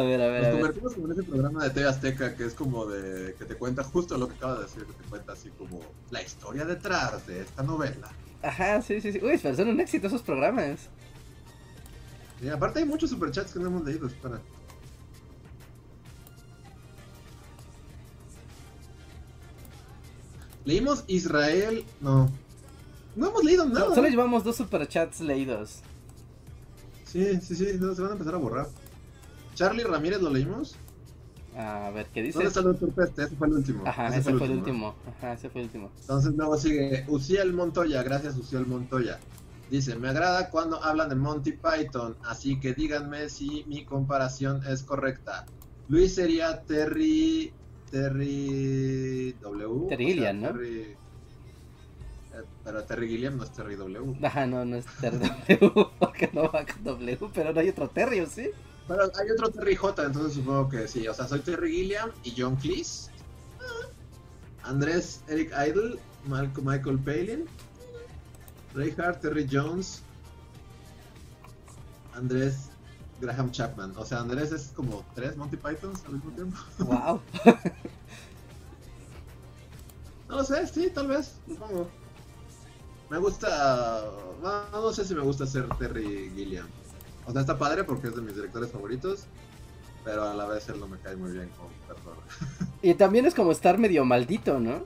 ver, a ver, Nos a ver. convertimos como en ese programa de TV Azteca que es como de que te cuenta justo lo que acaba de decir, que te cuenta así como la historia detrás de esta novela. Ajá, sí, sí, sí. Uy, pero son un éxito esos programas. Y aparte hay muchos superchats que no hemos leído, espera. Leímos Israel, no. No hemos leído nada. No, solo llevamos dos superchats leídos. Sí, sí, sí, no, se van a empezar a borrar. Charlie Ramírez lo leímos. A ver, ¿qué dice? ¿Dónde está el doctor Peste? Ese fue el último. Ajá, ese, fue el último. Ajá, ese fue el último. Entonces luego sigue Uciel Montoya, gracias Uciel Montoya. Dice, me agrada cuando hablan de Monty Python, así que díganme si mi comparación es correcta. Luis sería Terry... Terry W. Terry Gilliam, ¿no? Terry- pero Terry Gilliam no es Terry W. Ajá, no, no es Terry W, [laughs] porque no va con W, pero no hay otro Terry, ¿o sí? Pero hay otro Terry J, entonces supongo que sí. O sea, soy Terry Gilliam y John Cleese. Andrés Eric Idle, Michael Palin, Ray Hart, Terry Jones, Andrés Graham Chapman. O sea, Andrés es como tres Monty Pythons al mismo tiempo. Wow. [laughs] No lo sé, sí, tal vez, supongo. Me gusta. No, no sé si me gusta ser Terry Gilliam. O sea, está padre porque es de mis directores favoritos. Pero a la vez él no me cae muy bien como persona. [laughs] Y también es como estar medio maldito, ¿no?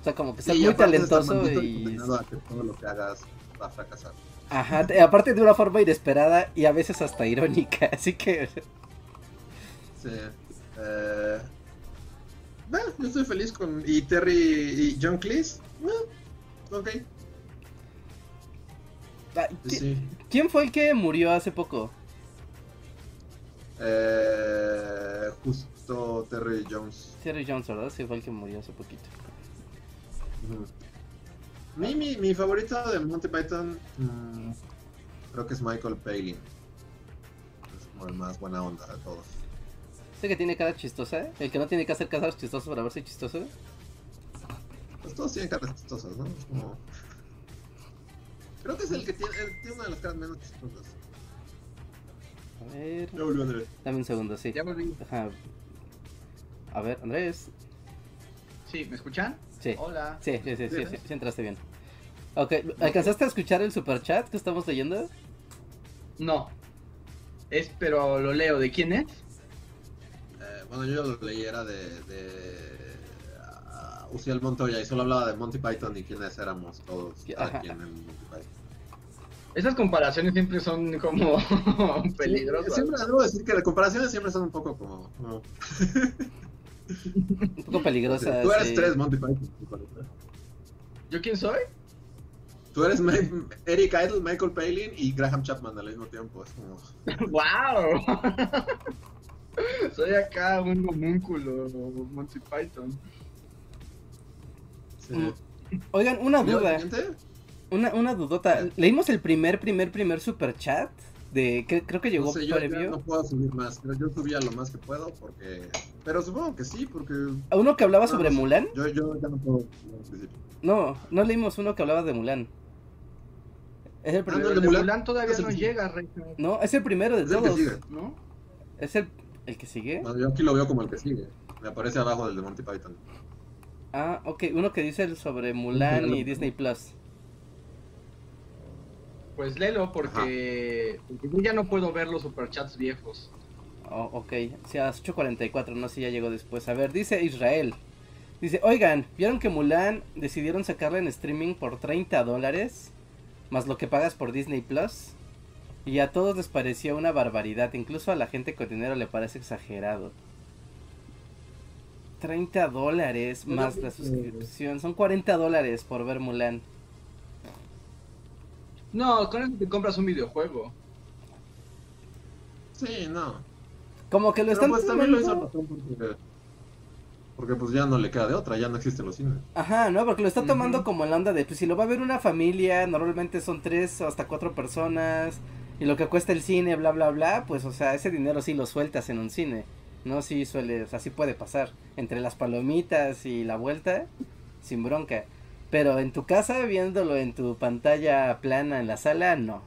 O sea, como que ser Sí, muy talentoso y... condenado a que todo lo que hagas va a fracasar. Ajá, te- aparte de una forma inesperada y a veces hasta irónica, [laughs] así que... Sí. Eh... Bueno, yo estoy feliz con. Y Terry y John Cleese. eh, ok. Ah, Sí, ¿qui- sí. ¿Quién fue el que murió hace poco? Eh, justo Terry Jones. Terry Jones, ¿verdad? Sí, fue el que murió hace poquito. Mi, mi, mi favorito de Monty Python mm, creo que es Michael Palin. Es como el más buena onda de todos. ¿Ese que tiene cara chistosa? ¿El que no tiene que hacer caras chistosas para verse chistoso? Todos tienen caras chistosas, ¿no? Como... Creo que es el que tiene, el- tiene una de las caras menos chistosas. A ver... Ya volvió Andrés. Dame un segundo, sí. Ya volví. Ajá. A ver, Andrés. Sí, ¿me escuchan? Sí. Hola. Sí, sí, sí, sí, ¿Sí? sí, entraste bien. Ok, ¿alcanzaste a escuchar el superchat que estamos leyendo? No. Es, pero lo leo. ¿De quién es? Eh, bueno, yo lo leí, era de, de Uciel Montoya y solo hablaba de Monty Python y quiénes éramos todos, cada quien [laughs] en Monty Python. Esas comparaciones siempre son como peligrosas. Siempre debo decir que las comparaciones siempre son un poco como... Un poco peligrosa. Tú eres sí. tres Monty Python. ¿Yo quién soy? Tú eres Ma- Eric Idle, Michael Palin y Graham Chapman al mismo tiempo. Es como... [laughs] ¡Wow! [laughs] soy acá un homúnculo Monty Python. Sí. Mm, Oigan, una ¿Y luego duda. Una, una dudota. Leímos el primer, primer, primer superchat. De, que, creo que llegó No sé, yo ya previo. no puedo subir más, pero yo subía lo más que puedo porque... Pero supongo que sí, porque ¿A uno que hablaba No, sobre no. Mulan? yo, yo ya no puedo. No, no leímos uno que hablaba de Mulan. Es el Ah, primero. no, el el de de Mulan Mulan todavía no llega, Rey. No, es el primero de Es el que todos. sigue. ¿No? Es el, el que sigue. Bueno, yo aquí lo veo como el que sigue. Me aparece abajo del de Monty Python. Ah, ok, uno que dice sobre Mulan y Disney Plus. Pues léelo porque, porque yo ya no puedo ver los superchats viejos. Oh, ok, sí, a las 8.44, no sé si ya llegó después. A ver, dice Israel. Dice, oigan, ¿vieron que Mulan decidieron sacarla en streaming por 30 dólares? Más lo que pagas por Disney Plus. Y a todos les pareció una barbaridad. Incluso a la gente con dinero le parece exagerado. 30 dólares más la suscripción. Son 40 dólares por ver Mulan. No, con eso te compras un videojuego. Sí, no. Como que lo Pero están pues también lo hizo porque, porque pues ya no le queda de otra, ya no existen los cines. Ajá, ¿no? Porque lo está tomando como en la onda de, pues si lo va a ver una familia, normalmente son tres o hasta cuatro personas, y lo que cuesta el cine, bla, bla, bla, pues, o sea, ese dinero sí lo sueltas en un cine, ¿no? Sí suele, o sea, sí puede pasar, entre las palomitas y la vuelta, sin bronca. Pero en tu casa, viéndolo en tu pantalla plana en la sala, no.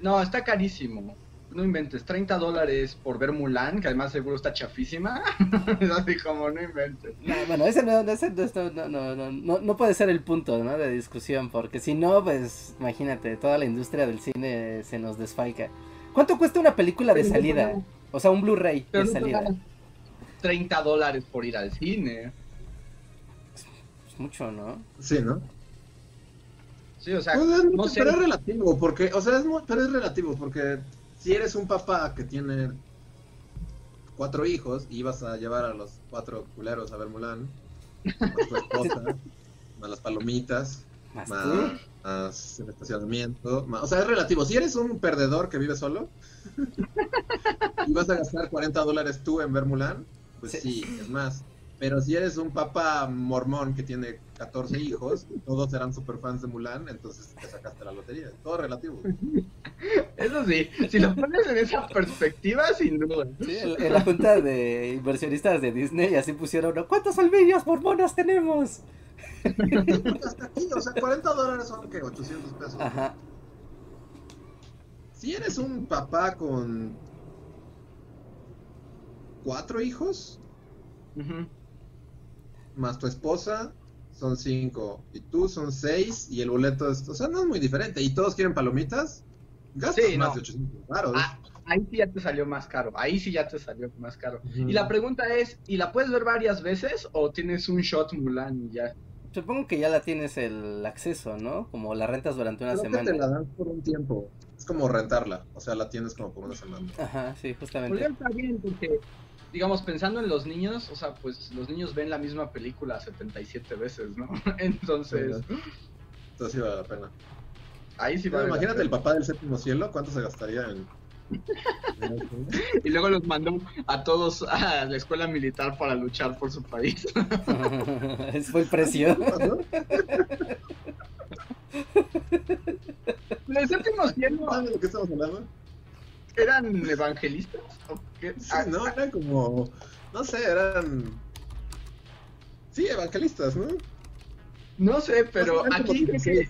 No, está carísimo. No inventes, 30 dólares por ver Mulan, que además seguro está chafísima. [laughs] es así como, no inventes. No, bueno, ese no, ese no, no, no, no, no, no puede ser el punto, ¿no? De discusión, porque si no, pues, imagínate, toda la industria del cine se nos desfalca. ¿Cuánto cuesta una película de salida? O sea, un Blu-ray Pero de no salida. pagamos 30 dólares por ir al cine. Es mucho, ¿no? Sí, ¿no? Sí, o sea, Pues es- no sé. Pero es relativo, porque, o sea, es muy- pero es relativo, porque si eres un papá que tiene cuatro hijos y vas a llevar a los cuatro culeros a ver Mulan, más tu [laughs] esposa, más las palomitas, Más tú. más, más el estacionamiento, más- o sea, es relativo. Si eres un perdedor que vive solo [laughs] y vas a gastar 40 dólares tú en ver Mulan, pues Sí. sí, es más. Pero si eres un papá mormón que tiene 14 hijos, [laughs] todos serán super fans de Mulan, entonces te sacaste la lotería. Todo relativo. [laughs] Eso sí, si lo pones en esa perspectiva, sin duda. Sí, en, la junta de inversionistas de Disney así pusieron, ¿no? ¿cuántas almillas mormonas tenemos? Hasta aquí, o sea, 40 dólares son que 800 pesos. Ajá. Si eres un papá con cuatro hijos, más tu esposa, son cinco. Y tú son seis, y el boleto es. O sea, no es muy diferente. Y todos quieren palomitas. Gastas Sí, más no. de 800 baros. Ah, ahí sí ya te salió más caro. Ahí sí ya te salió más caro. Y la pregunta es, ¿y la puedes ver varias veces o tienes un shot Mulan y ya? Supongo que ya la tienes el acceso, ¿no? Como la rentas durante una Creo que semana. te la dan por un tiempo. Es como rentarla. O sea, la tienes como por una semana. Ajá, sí, Pues justamente. ya está bien porque, digamos, pensando en los niños, o sea, pues los niños ven la misma película 77 veces, ¿no? [laughs] Entonces, Entonces sí vale la pena. ahí sí vale la imagínate pena. el papá del séptimo cielo, ¿cuánto se gastaría en.? [laughs] Y luego los mandó a todos a la escuela militar para luchar por su país. Ese fue el precio. ¿En el séptimo cielo ¿Sabes de lo que estamos hablando? eran evangelistas? ¿O qué? Sí, Ah, no, eran como. No sé, eran. Sí, evangelistas, ¿no? No sé, pero que-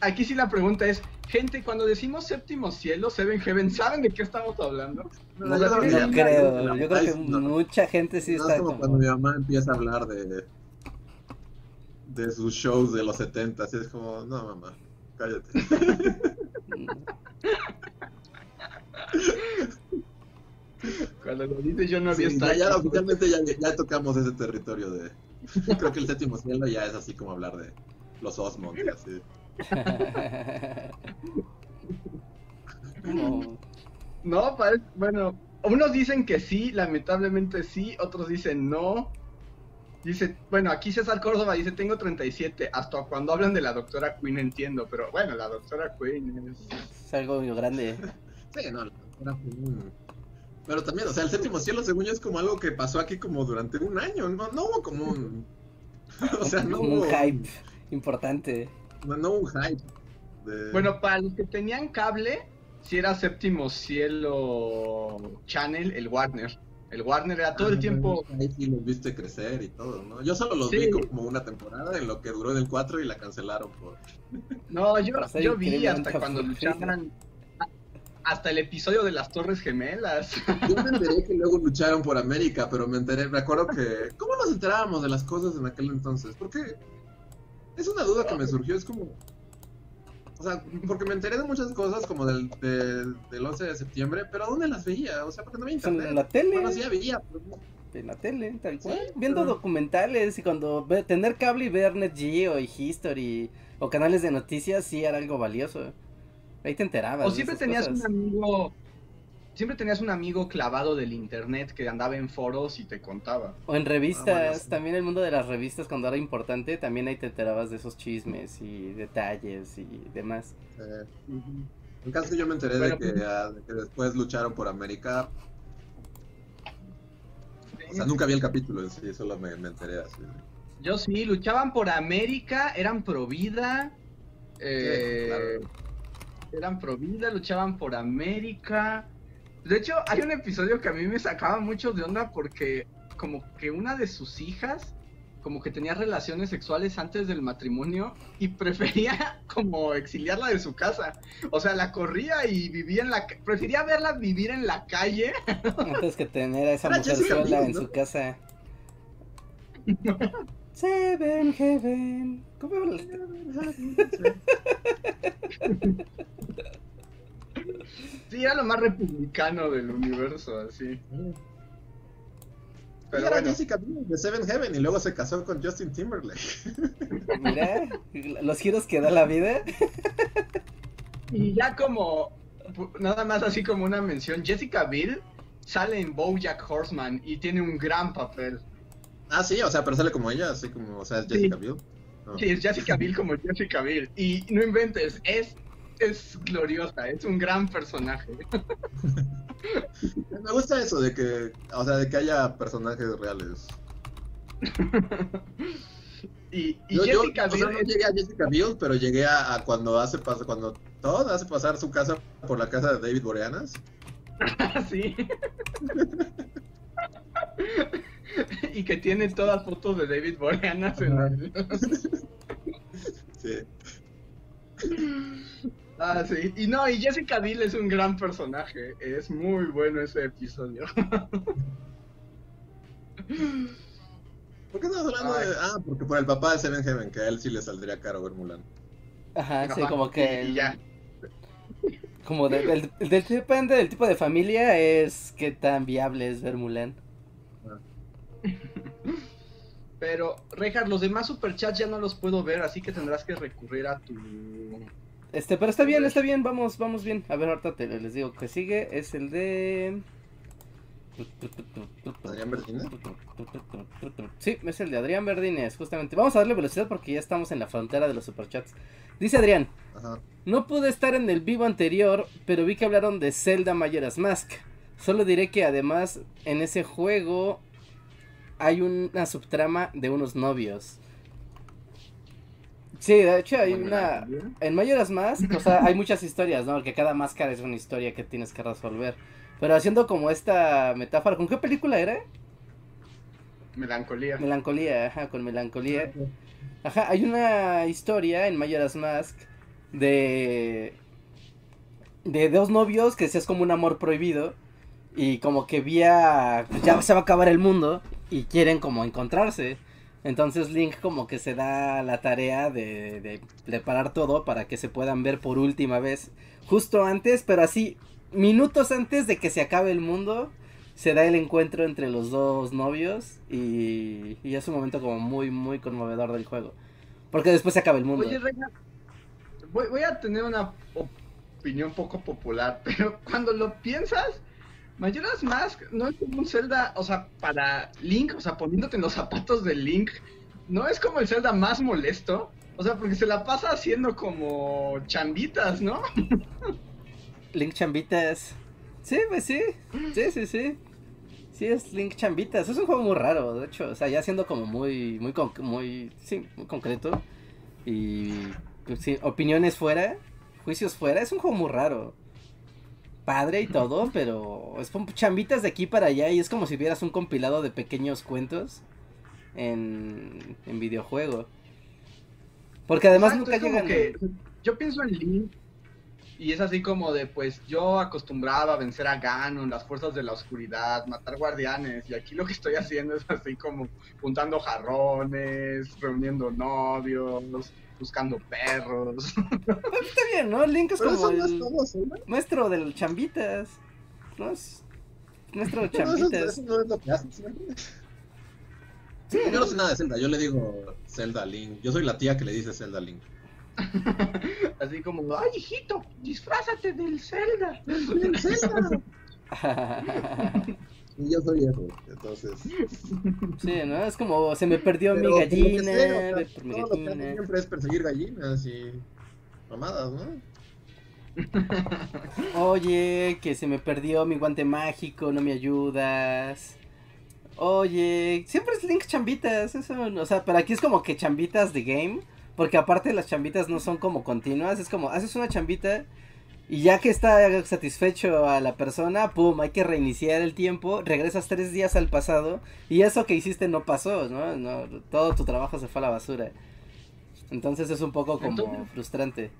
aquí sí la pregunta es, gente, cuando decimos séptimo cielo, Seven Heaven, ¿saben de qué estamos hablando? No, yo creo que no ya- creo. Yo creo que no. mucha gente sí No, está es como como... cuando mi mamá empieza a hablar de. de sus shows de los 70, así es como, no, mamá, cállate. [laughs] Cuando lo dice yo no había Sí, estado. ya, ya oficialmente ya, ya tocamos ese territorio de. Creo que el séptimo cielo ya es así como hablar de los Osmond y así. No. [laughs] No, parece, bueno, unos dicen que sí, lamentablemente sí, otros dicen no. Dice, bueno, aquí César Córdoba dice, tengo 37, hasta cuando hablan de la doctora Queen entiendo, pero bueno, la doctora Queen es... Es algo muy grande. [laughs] Sí, no, era un- Pero también, o sea, el séptimo cielo, según yo, es como algo que pasó aquí como durante un año. No, no hubo como un. [laughs] O sea, no como hubo. un hype importante. No, un hype. de- Bueno, para los que tenían cable, si era séptimo cielo channel, el Warner. El Warner era todo el Ah, tiempo... Ahí sí los viste crecer y todo, ¿no? Yo solo los Sí. vi como una temporada en lo que duró en el 4 y la cancelaron por. No, yo, yo vi hasta cuando luchaban... Hasta el episodio de las Torres Gemelas. Yo me enteré que luego lucharon por América, pero me enteré, me acuerdo que. ¿Cómo nos enterábamos de las cosas en aquel entonces? Porque es una duda que me surgió, es como. O sea, porque me enteré de muchas cosas como del, del, del 11 de septiembre, pero ¿dónde las veía? O sea, porque no había Pues En internet. la tele. Bueno, sí había, pero en la tele, tal cual. Viendo documentales y cuando tener cable y ver Net Geo y History o canales de noticias sí era algo valioso. Ahí te enterabas. O siempre tenías un amigo siempre tenías un amigo clavado del internet que andaba en foros y te contaba. O en revistas, también el mundo de las revistas cuando era importante, también ahí te enterabas de esos chismes y detalles y demás. En caso yo me enteré de, que, pues, ah, de, que, después lucharon por América. O sea, nunca vi el capítulo en sí, solo me, enteré así. Yo sí, luchaban por América, eran pro vida. Eh, eran pro vida, luchaban por América. De hecho, hay un episodio que a mí me sacaba mucho de onda porque como que una de sus hijas como que tenía relaciones sexuales antes del matrimonio y prefería [laughs] como exiliarla de su casa. O sea, la corría y vivía en la prefería verla vivir en la calle [laughs] antes que tener a esa mujer sola en su casa. [laughs] Seven Heaven. ¿Cómo Sí, era lo más republicano del universo, así. Pero era Jessica Biel de Seven Heaven y luego se casó con Justin Timberlake. [laughs] Mira, los giros que da la vida. Y ya como, nada más así como una mención, Jessica Biel sale en Bojack Horseman y tiene un gran papel. Ah, sí, o sea, pero sale como ella, así como, o sea, es Jessica Biel. Sí, es Jessica Biel como Jessica Biel. Y no inventes, es es gloriosa, es un gran personaje. [laughs] Me gusta eso de que, o sea, de que haya personajes reales. [laughs] y, Jessica Biel. no llegué a Jessica Biel, pero llegué a, cuando hace pasar, cuando Todd hace pasar su casa por la casa de David Boreanas. [laughs] sí. y que tiene todas fotos de David Boreanas en Sí. Ah, sí. Y no, y Jessica Biel es un gran personaje. Es muy bueno ese episodio. [laughs] ¿Por qué estás hablando de.? Ah, porque por el papá de Seven Heaven, que a él sí le saldría caro ver Mulan. Ajá, sí, como que. ya. Como del, depende del tipo de familia, es qué tan viable es ver Mulan. Ah. Pero, Rejar, los demás superchats ya no los puedo ver, así que tendrás que recurrir a tu este, pero está bien, está bien, vamos, vamos bien. A ver, ahorita te, les digo que sigue, es el de... ¿Adrián Verdines? Sí, es el de Adrián Verdines, justamente. Vamos a darle velocidad porque ya estamos en la frontera de los superchats. Dice Adrián, no pude estar en el vivo anterior, pero vi que hablaron de Zelda Majora's Mask. Solo diré que además en ese juego hay una subtrama de unos novios. Sí, de hecho hay una... En Mayoras más, o sea, hay muchas historias, ¿no? Porque cada máscara es una historia que tienes que resolver. Pero haciendo como esta metáfora, ¿con qué película era? Melancolía. Melancolía, ajá, con melancolía. Ajá, hay una historia en Mayoras Mask de... De dos novios que es como un amor prohibido. Y como que vía... Pues ya se va a acabar el mundo. Y quieren como encontrarse. Entonces Link como que se da la tarea de, preparar todo para que se puedan ver por última vez. Justo antes, pero así, minutos antes de que se acabe el mundo, se da el encuentro entre los dos novios y, y es un momento como muy, muy conmovedor del juego. Porque después se acaba el mundo. Oye, Reina, voy, voy a tener una opinión poco popular, [laughs] pero cuando lo piensas, Majora's Mask no es como un Zelda, o sea, para Link, o sea, poniéndote en los zapatos de Link, no es como el Zelda más molesto. O sea, porque se la pasa haciendo como chambitas, ¿no? [laughs] Link chambitas. Sí, pues sí. Sí, sí, sí. Sí, es Link chambitas. Es un juego muy raro, de hecho. O sea, ya siendo como muy, muy, muy, sí, muy concreto. Y, pues, sí, opiniones fuera, juicios fuera. Es un juego muy raro padre y todo, pero es como chambitas de aquí para allá y es como si vieras un compilado de pequeños cuentos en, en videojuego. Porque además nunca llegan. Que, yo pienso en Link y es así como de, pues yo acostumbraba a vencer a Ganon, las fuerzas de la oscuridad, matar guardianes, y aquí lo que estoy haciendo es así como juntando jarrones, reuniendo novios, buscando perros. [laughs] Está bien, ¿no? Link es como el maestro de los chambitas. ¿no? Es muestro [laughs] No, eso, chambitas. eso no es lo que haces. Yo no sé nada de Zelda, yo le digo Zelda Link. Yo soy la tía que le dice Zelda Link. [laughs] Así como, ay, hijito, disfrázate del Zelda. Y yo soy eso, entonces. [laughs] Sí, ¿no? Es como se me perdió Pero mi por lo que gallina, sea, o sea, ve por mi todo lo que haces gallina. siempre es perseguir gallinas y mamadas, ¿no? [laughs] Oye, que se me perdió mi guante mágico, no me ayudas. Oye, siempre es Link chambitas, eso, o sea, pero aquí es como que chambitas de game, porque aparte las chambitas no son como continuas, es como haces una chambita y ya que está satisfecho a la persona, pum, hay que reiniciar el tiempo, regresas tres días al pasado y eso que hiciste no pasó, ¿no? no todo tu trabajo se fue a la basura. Entonces es un poco como Entonces- frustrante.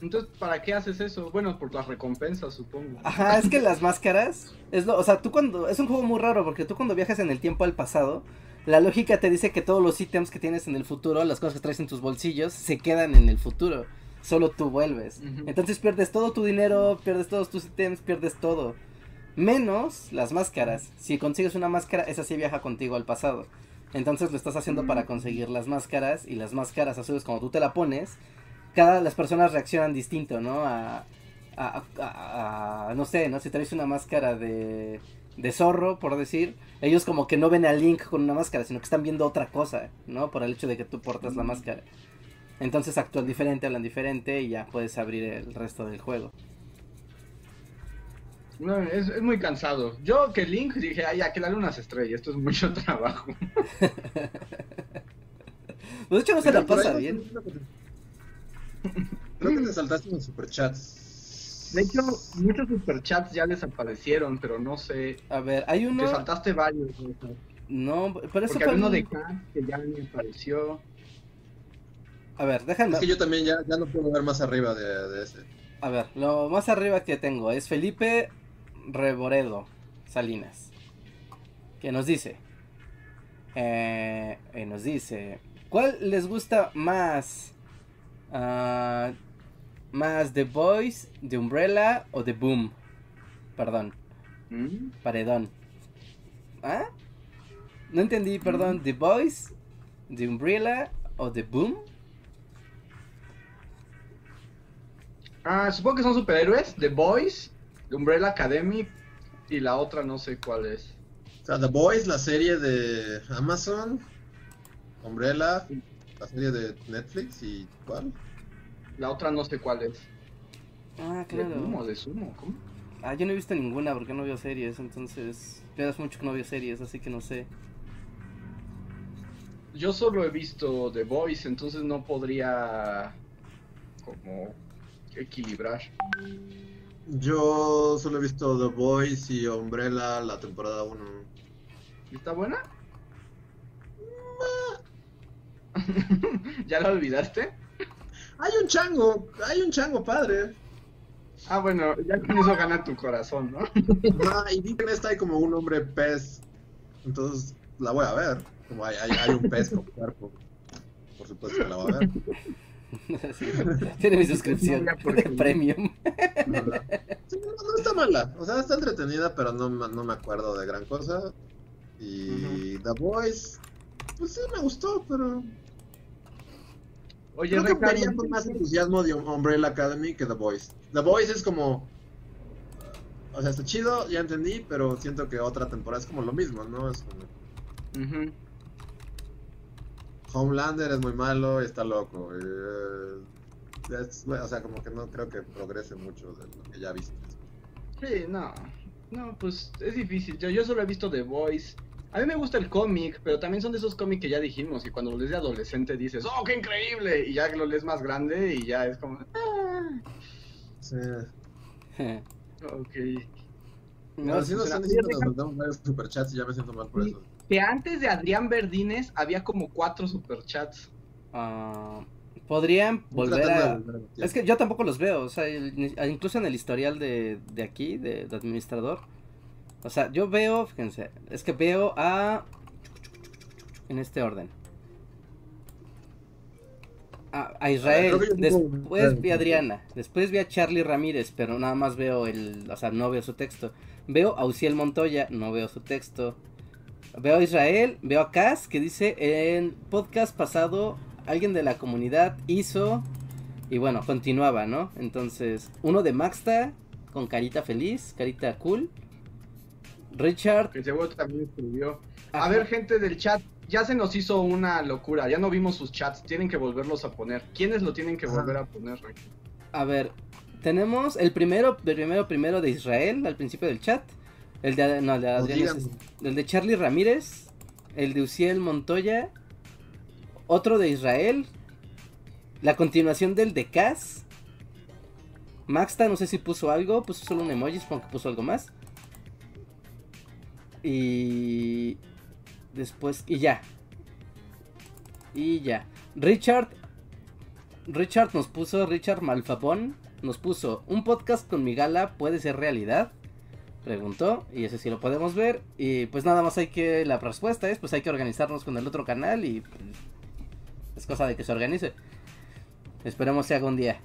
Entonces, ¿para qué haces eso? Bueno, por las recompensas, supongo. Ajá, es que las máscaras, es lo, o sea, tú cuando, es un juego muy raro porque tú cuando viajas en el tiempo al pasado, la lógica te dice que todos los ítems que tienes en el futuro, las cosas que traes en tus bolsillos, se quedan en el futuro, solo tú vuelves. Entonces pierdes todo tu dinero, pierdes todos tus ítems, pierdes todo. Menos las máscaras. Si consigues una máscara, esa sí viaja contigo al pasado. Entonces lo estás haciendo para conseguir las máscaras y las máscaras, a su vez, cuando tú te la pones, cada las personas reaccionan distinto, ¿no? A, a, a- a- no sé, ¿no? Si traes una máscara de, de zorro, por decir, ellos como que no ven a Link con una máscara, sino que están viendo otra cosa, ¿no? Por el hecho de que tú portas la máscara. Entonces actúan diferente, hablan diferente y ya puedes abrir el resto del juego. No, es, es muy cansado. Yo que Link dije, ay, ya que la luna se estrella, esto es mucho [laughs] trabajo. [laughs] Pues de hecho no se la pasa bien. no- Creo que te saltaste unos superchats. De hecho, muchos superchats ya desaparecieron, pero no sé. A ver, hay Te uno... saltaste varios. ¿no? No, pero eso Porque fue... había uno un- de Kat que ya me apareció. A ver, déjame... Es que yo también ya, ya no puedo ver más arriba de, de ese. A ver, lo más arriba que tengo es Felipe Reboredo Salinas. Que nos dice. Eh, eh, nos dice. ¿Cuál les gusta más? Ah, ¿Más The Boys, The Umbrella o The Boom? Perdón, ¿Mm? paredón. ¿Ah? No entendí, perdón. ¿The Boys, The Umbrella o The Boom? Ah, supongo que son superhéroes. The Boys, The Umbrella Academy y la otra no sé cuál es. O sea, The Boys, la serie de Amazon, Umbrella, la serie de Netflix y ¿cuál? La otra no sé cuál es. Ah, ¿De Boom o claro. de Sumo? ¿Cómo? Ah, yo no he visto ninguna porque no veo series, entonces. Hace mucho que no veo series, así que no sé. Yo solo he visto The Boys, entonces no podría como equilibrar. Yo solo he visto The Boys y Umbrella la temporada 1. ¿Está buena? [laughs] ¿Ya la olvidaste? Hay un chango, hay un chango padre. Ah, bueno, ya con eso gana tu corazón, ¿no? Ah, y vi que en esta hay como un hombre pez. Entonces la voy a ver. Como hay, hay, hay un pez con cuerpo. Por supuesto que la voy a ver. [laughs] Sí, Tiene mi suscripción No, ya, ¿por de no? premium. Sí, no, no está mala. O sea, está entretenida, pero no, me- no me acuerdo de gran cosa. Y The Boys, pues sí me gustó, pero Oye, creo que Ricardo, con más entusiasmo de Umbrella Academy que The Boys. The Boys es como, o sea, está chido, ya entendí, pero siento que otra temporada es como lo mismo, ¿no? Es como Ujú. Homelander es muy malo y está loco. eh, es- o sea, como que no creo que progrese mucho de lo que ya viste. Sí, no. No, pues es difícil. Yo, yo solo he visto The Voice. A mí me gusta el cómic, pero también son de esos cómics que ya dijimos, y cuando lo lees de adolescente dices, ¡oh, qué increíble! Y ya que lo lees más grande y ya es como, [laughs] ¡ah! Sí. Ok. No, No, sí nos mandamos varios superchats y ya me siento mal por eso. Que antes de Adrián Verdines había como cuatro superchats. ah, podrían volver a. Es que yo tampoco los veo, o sea, el- incluso en el historial de, de aquí, de, de administrador. O sea, yo veo, fíjense, es que veo a. En este orden. a, a Israel, después vi a Adriana, después vi a Charlie Ramírez, pero nada más veo el, o sea, no veo su texto. Veo a Uciel Montoya, no veo su texto. Veo a Israel, veo a Cas que dice en podcast pasado alguien de la comunidad hizo y bueno, continuaba, ¿no? Entonces, uno de Maxta con carita feliz, carita cool. Richard, Que seguro también escribió. A ver, gente del chat, ya se nos hizo una locura, ya no vimos sus chats, tienen que volverlos a poner. ¿Quiénes lo tienen que Ajá. volver a poner? Rey? A ver, tenemos el primero, el primero, primero de Israel al principio del chat. El de, no, el de Adrián es- el de Charlie Ramírez. El de Uciel Montoya. Otro de Israel. La continuación del de Cas. Maxta, no sé si puso algo. Puso solo un emoji, supongo que puso algo más. Y. Después. Y ya. Y ya. Richard Richard nos puso, Richard Malfabón, nos puso, ¿un podcast con mi gala puede ser realidad? Preguntó, y ese sí lo podemos ver, y pues nada más hay que, la respuesta es, pues hay que organizarnos con el otro canal y pues, es cosa de que se organice. Esperemos se haga un día.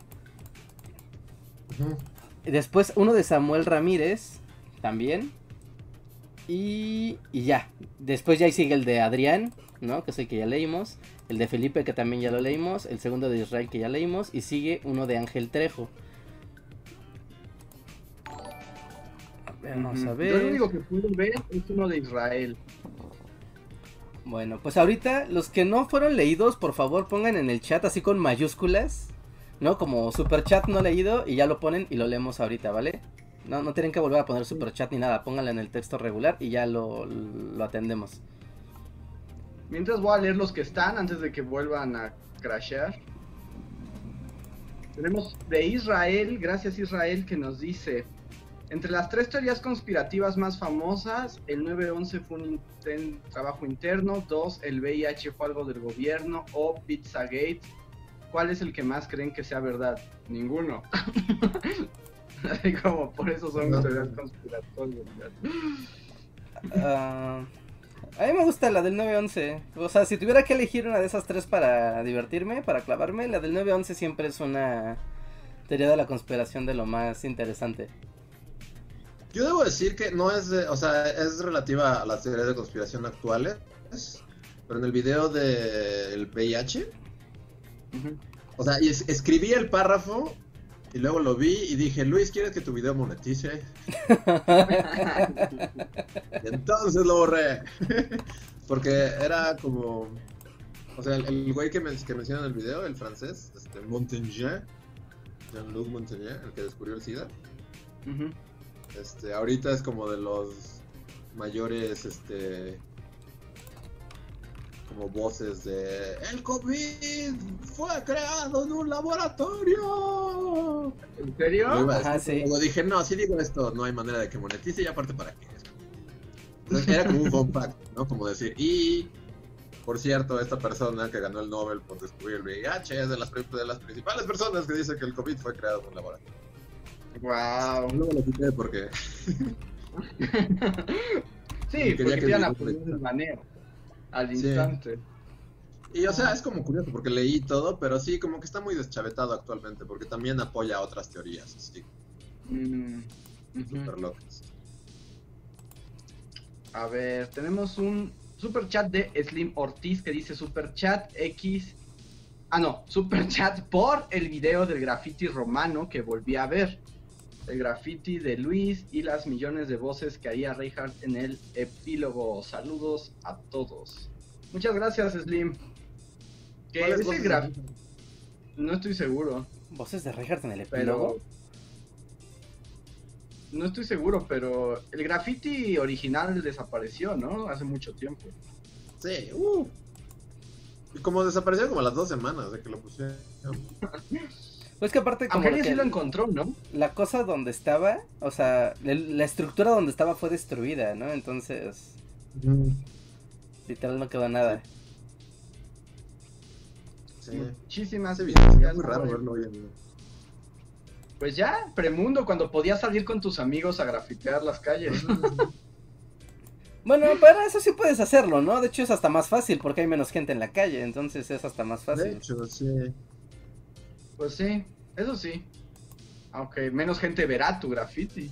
Después uno de Samuel Ramírez, también. Y, y ya. Después ya ahí sigue el de Adrián, ¿no? Que es el que ya leímos. El de Felipe, que también ya lo leímos. El segundo de Israel, que ya leímos. Y sigue uno de Ángel Trejo. Yo lo único que pude ver es uno de Israel. Bueno, pues ahorita los que no fueron leídos, por favor pongan en el chat así con mayúsculas, ¿no? Como super chat no leído y ya lo ponen y lo leemos ahorita, ¿vale? No, no tienen que volver a poner super chat ni nada, pónganlo en el texto regular y ya lo, lo atendemos. Mientras voy a leer los que están antes de que vuelvan a crashear. Tenemos de Israel, gracias Israel, que nos dice, entre las tres teorías conspirativas más famosas, el 9-11 fue un inten- trabajo interno, dos, el VIH fue algo del gobierno, o Pizzagate, ¿cuál es el que más creen que sea verdad? Ninguno. [laughs] Así como, por eso son No. teorías conspiratorias. Ah, a mí me gusta la del 911. O sea, si tuviera que elegir una de esas tres para divertirme, para clavarme, la del 911 siempre es una teoría de la conspiración de lo más interesante. Yo debo decir que no es, de- o sea, es relativa a las teorías de conspiración actuales, pero en el video del VIH, Ujú. o sea, y es- escribí el párrafo y luego lo vi y dije, Luis, ¿quieres que tu video monetice? [laughs] Y entonces lo borré. [laughs] Porque era como, o sea, el, el güey que, que menciona en el video, el francés, este, Montaigne, Jean-Luc Montaigne, el que descubrió el SIDA. Ujú. Este, ahorita es como de los mayores, este, como voces de el COVID fue creado en un laboratorio. ¿En serio? Ajá, sí. Luego dije, no, si digo esto, no hay manera de que monetice y aparte para qué. Entonces, era como un fun fact, ¿no? Como decir, y por cierto, esta persona que ganó el Nobel por descubrir el VIH es de las, de las principales personas que dice que el COVID fue creado en un laboratorio. Wow. Luego lo quité porque [laughs] Sí, porque que te iban a poner el baneo al Sí. instante. Y o sea, es como curioso porque leí todo, pero sí, como que está muy deschavetado actualmente, porque también apoya otras teorías, así, Mm, ujú. súper locas. A ver, tenemos un super chat de Slim Ortiz que dice super chat X. Ah, no, [laughs] super chat por el video del graffiti romano que volví a ver. El graffiti de Luis y las millones de voces que haría Reinhardt en el epílogo. Saludos a todos. Muchas gracias, Slim. Que ¿Cuáles ese voces graf... No estoy seguro, ¿Voces de Reinhardt en el pero... epílogo? No estoy seguro, pero el graffiti original desapareció, ¿no? Hace mucho tiempo. Sí, uh. Y como desapareció como a las dos semanas de que lo pusieron. [laughs] Pues que aparte como Aunque que sí lo encontró, ¿no? la cosa donde estaba, o sea, el- la estructura donde estaba fue destruida, ¿no? Entonces, literal no quedó nada. Sí. Muchísimas gracias, muy raro Noel. verlo hoy en día. Pues ya, premundo, cuando podías salir con tus amigos a grafitear las calles. [laughs] Bueno, para eso sí puedes hacerlo, ¿no? De hecho es hasta más fácil porque hay menos gente en la calle, entonces es hasta más De fácil. hecho, sí. Pues sí, eso sí. Aunque menos gente verá tu graffiti.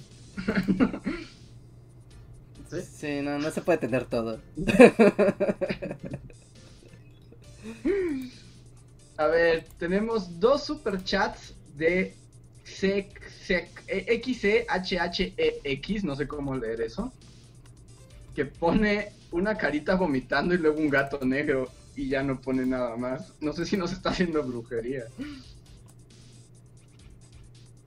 ¿Sí? Sí, no, no se puede tener todo. A ver, tenemos dos superchats de sec, sec, e- XCHHEX, no sé cómo leer eso. Que pone una carita vomitando y luego un gato negro y ya no pone nada más. No sé si nos está haciendo brujería.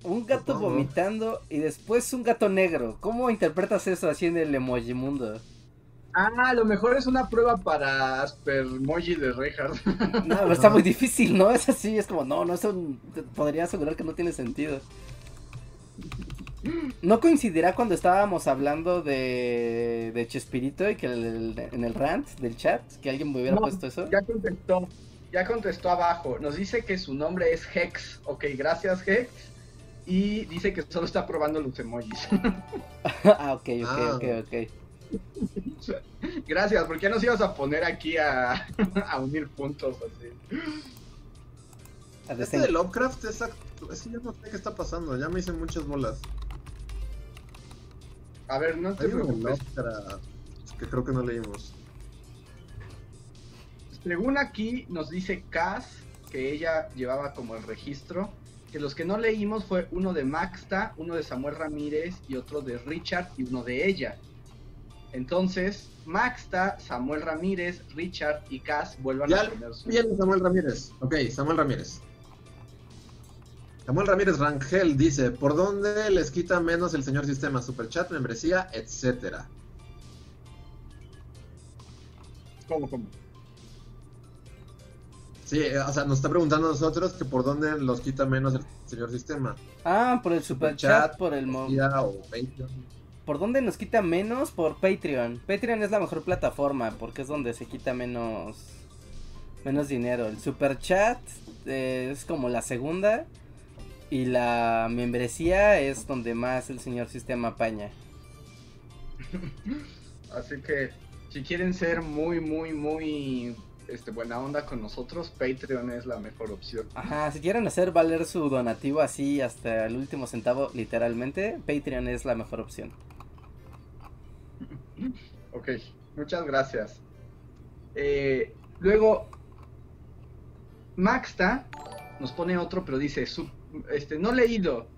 Un gato Supongo. vomitando y después un gato negro. ¿Cómo interpretas eso así en el emoji mundo? Ah, a lo mejor es una prueba para Aspermoji de Reinhardt. [laughs] No, pero está muy difícil, ¿no? Es así, es como, no, no, eso te podría asegurar que no tiene sentido. ¿No coincidirá cuando estábamos hablando de, de Chespirito y que el- en el rant del chat, que alguien me hubiera No, puesto eso? Ya contestó, ya contestó abajo. Nos dice que su nombre es Hex. Ok, gracias Hex. Y dice que solo está probando los emojis. [laughs] ah, ok, ok, Ah. ok, ok. [laughs] gracias, ¿por qué nos ibas a poner aquí a, [laughs] a unir puntos así? Este de Lovecraft es, es que yo no sé qué está pasando, ya me hice muchas bolas. A ver, no te preocupes. Lovecraft que creo que no leímos. Según aquí nos dice Cass, que ella llevaba como el registro, que los que no leímos fue uno de Maxta, uno de Samuel Ramírez y otro de Richard y uno de ella. Entonces, Maxta, Samuel Ramírez, Richard y Cass vuelvan Ya, a tener su... Bien, Samuel Ramírez. Ok, Samuel Ramírez. Samuel Ramírez Rangel dice, ¿por dónde les quita menos el señor sistema? Superchat, membresía, etcétera. ¿Cómo, cómo? Sí, eh, o sea, nos está preguntando a nosotros que por dónde los quita menos el señor sistema. Ah, por el superchat, Superchat, por el... mo- Membresía o. ¿Por dónde nos quita menos? Por Patreon. Patreon es la mejor plataforma porque es donde se quita menos menos dinero. El super chat es como la segunda y la membresía es donde más el señor sistema apaña. [laughs] Así que, si quieren ser muy, muy, muy este, buena onda con nosotros, Patreon es la mejor opción. Ajá, si quieren hacer valer su donativo así hasta el último centavo, literalmente, Patreon es la mejor opción. [laughs] Ok, muchas gracias. Eh, luego, Maxta nos pone otro, pero dice, su- este, no leído,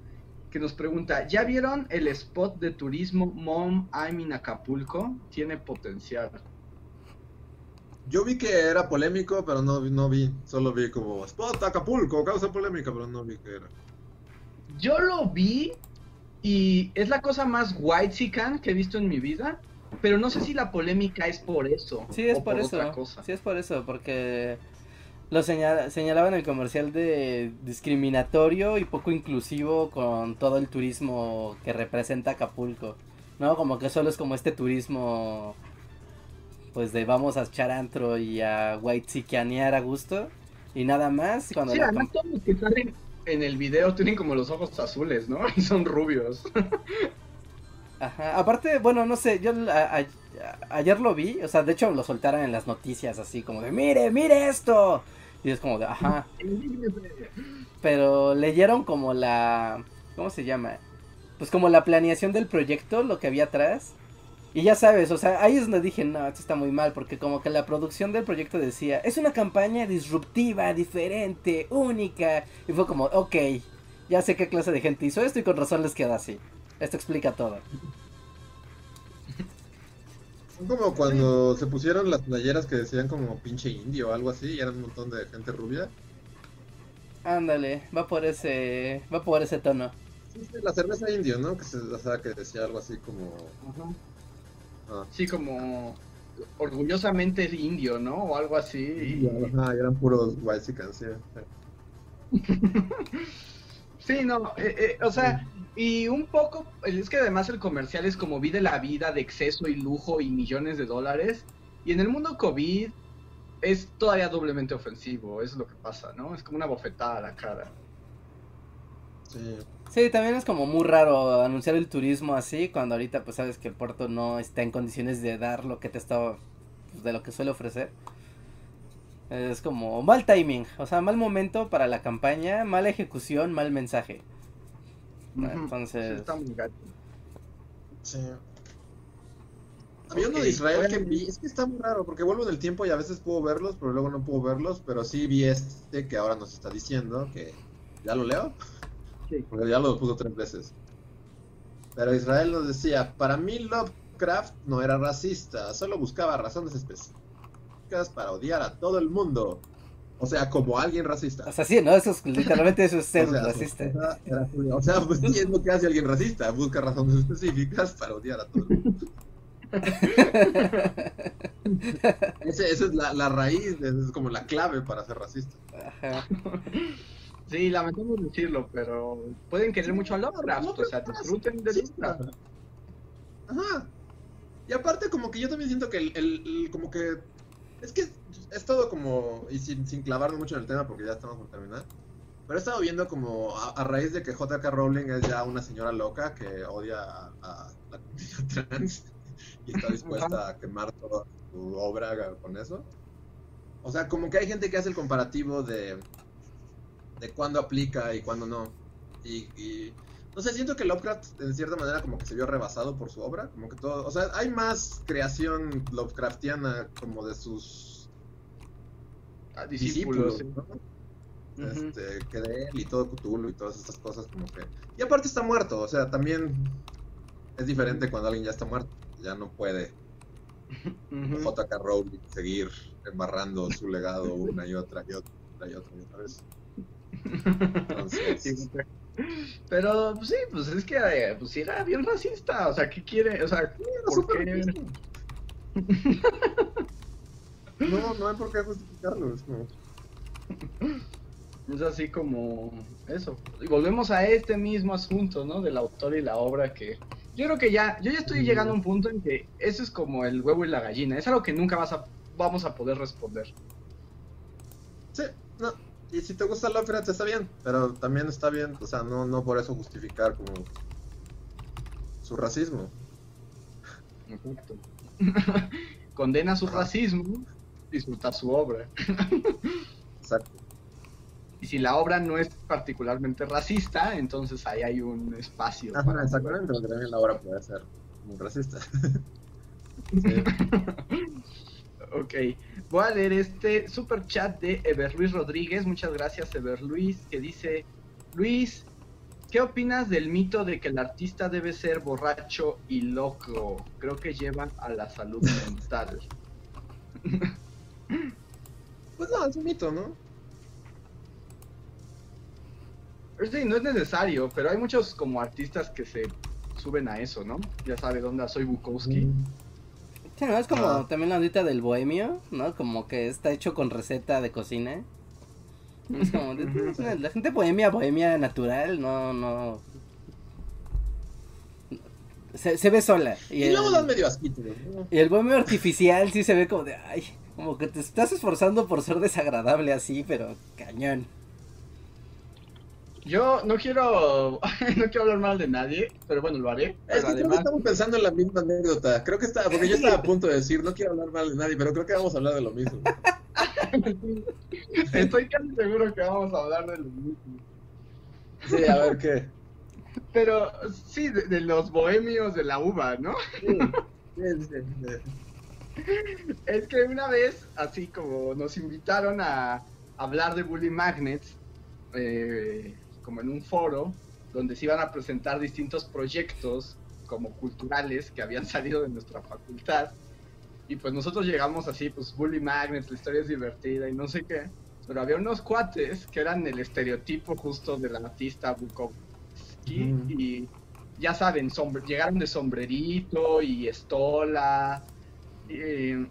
que nos pregunta, ¿ya vieron el spot de turismo Mom I'm in Acapulco? Tiene potencial. Yo vi que era polémico, pero no, vi- no vi. Solo vi como Spot Acapulco, causa polémica, pero no vi que era. Yo lo vi y es la cosa más white que he visto en mi vida, pero no sé si la polémica es por eso. Sí, es o por, eso. cosa. Sí, es por eso, porque lo señala, señalaba en el comercial de discriminatorio y poco inclusivo con todo el turismo que representa Acapulco. ¿No? Como que solo es como este turismo pues de vamos a echar antro y a white a gusto y nada más. Cuando Sí, además todos los que salen en el video tienen como los ojos azules, ¿no? [laughs] Y son rubios. Ajá, aparte, bueno, no sé, yo a- a- ayer lo vi, o sea, de hecho lo soltaron en las noticias así como de, mire, mire esto. Y es como de, ajá, pero leyeron como la, ¿cómo se llama? Pues como la planeación del proyecto, lo que había atrás. Y ya sabes, o sea, ahí es donde dije, no, esto está muy mal, porque como que la producción del proyecto decía, es una campaña disruptiva, diferente, única. Y fue como, ok, ya sé qué clase de gente hizo esto y con razón les queda así. Esto explica todo. Son como cuando se pusieron las playeras que decían como pinche indio o algo así, y eran un montón de gente rubia. Ándale, va por ese, va por ese tono. Sí, sí, la cerveza indio, ¿no? Que, se, o sea, que decía algo así como... ah, Sí, como orgullosamente indio, ¿no? O algo así. Ajá, eran puros white sí. [laughs] Sí, no, eh, eh, o sea, y un poco, es que además el comercial es como vive la vida de exceso y lujo y millones de dólares. Y en el mundo COVID es todavía doblemente ofensivo, es lo que pasa, ¿no? Es como una bofetada a la cara. Sí. Sí, también es como muy raro anunciar el turismo así cuando ahorita pues sabes que el puerto no está en condiciones de dar lo que te está pues, de lo que suele ofrecer. Es como mal timing, o sea, mal momento para la campaña, mala ejecución, mal mensaje. Entonces, Sí, está muy gacho. Sí. Había uno de Israel que vi, es que está muy raro, porque vuelvo en el tiempo y a veces puedo verlos, pero luego no puedo verlos, pero sí vi este que ahora nos está diciendo que... ¿Ya lo leo? Sí. Porque ya lo puso tres veces. Pero Israel nos decía, para mí Lovecraft no era racista, solo buscaba razones específicas para odiar a todo el mundo. O sea, como alguien racista. o sea, sí, ¿no? Eso es, [laughs] literalmente eso es ser O sea, racista. [laughs] era. O sea, pues sí es lo que hace alguien racista, busca razones específicas para odiar a todo el mundo. [laughs] Ese- esa es la, la raíz, esa es como la clave para ser racista. Ajá. Sí, lamentamos decirlo, pero pueden querer mucho a Lovecraft, o sea, disfruten de Lovecraft. Ajá. Y aparte como que yo también siento que el, el- el- como que es que es todo como y sin, sin clavarme mucho en el tema porque ya estamos por terminar. Pero he estado viendo como a, a raíz de que JK Rowling es ya una señora loca que odia a, a la comunidad [laughs] trans y está dispuesta a quemar toda su obra con eso. O sea, como que hay gente que hace el comparativo de de cuándo aplica y cuándo no. Y, y no sé, siento que Lovecraft en cierta manera como que se vio rebasado por su obra, como que todo, o sea, hay más creación Lovecraftiana como de sus Ah, discípulos. ¿no? Este, que de él y todo Cthulhu y todas estas cosas como que... Y aparte está muerto, o sea, también es diferente cuando alguien ya está muerto, ya no puede Ujú. JK Rowling seguir embarrando su legado una y otra y otra y otra y otra vez. Entonces, Pero pues, sí, pues es que eh, pues era bien racista, o sea, ¿qué quiere? O sea, era ¿por súper qué? [laughs] No, no hay por qué justificarlo, es como... Es así como eso. Y volvemos a este mismo asunto, ¿no? Del autor y la obra que yo creo que ya, yo ya estoy llegando a un punto en que eso es como el huevo y la gallina, es algo que nunca vas a, vamos a poder responder. Sí, no. Y si te gusta Lovecraft está bien, pero también está bien, o sea, no, no por eso justificar como su racismo. Exacto. [laughs] Condena su racismo, disfruta su obra. Exacto. Y si la obra no es particularmente racista, entonces ahí hay un espacio. Ajá, para- exactamente, porque también la obra puede ser muy racista. [laughs] Sí. [laughs] Ok, voy a leer este super chat de Ever Luis Rodríguez. Muchas gracias, Ever Luis, que dice: Luis, ¿qué opinas del mito de que el artista debe ser borracho y loco? Creo que llevan a la salud [laughs] mental. [laughs] Pues no, es un mito, ¿no? Sí, no es necesario, pero hay muchos como artistas que se suben a eso, ¿no? Ya sabe dónde soy Bukowski. Sí, ¿no? Es como Ah. también la ondita del bohemio, ¿no? Como que está hecho con receta de cocina. Es como, la gente bohemia, bohemia natural, no, no... Se, se ve sola. Y, Y luego dan medio asquito, ¿no? y el bohemio artificial sí se ve como de, ay, como que te estás esforzando por ser desagradable así, pero cañón. Yo no quiero, [laughs] no quiero hablar mal de nadie, pero bueno, lo haré. Es que además, estamos pensando en la misma anécdota. Creo que está, porque yo estaba a punto de decir, no quiero hablar mal de nadie, pero creo que vamos a hablar de lo mismo. [laughs] estoy casi seguro que vamos a hablar de lo mismo. Sí, a ver qué. Pero sí, de, de los bohemios de la uva, ¿no? Sí, sí, sí, sí. Es que una vez, así como nos invitaron a hablar de Bully Magnets, eh, como en un foro, donde se iban a presentar distintos proyectos como culturales que habían [laughs] salido de nuestra facultad. Y pues nosotros llegamos así, pues Bully Magnets, la historia es divertida y no sé qué. Pero había unos cuates que eran el estereotipo justo del artista Bukowski. Y ya saben, llegaron de sombrerito y estola. Ah,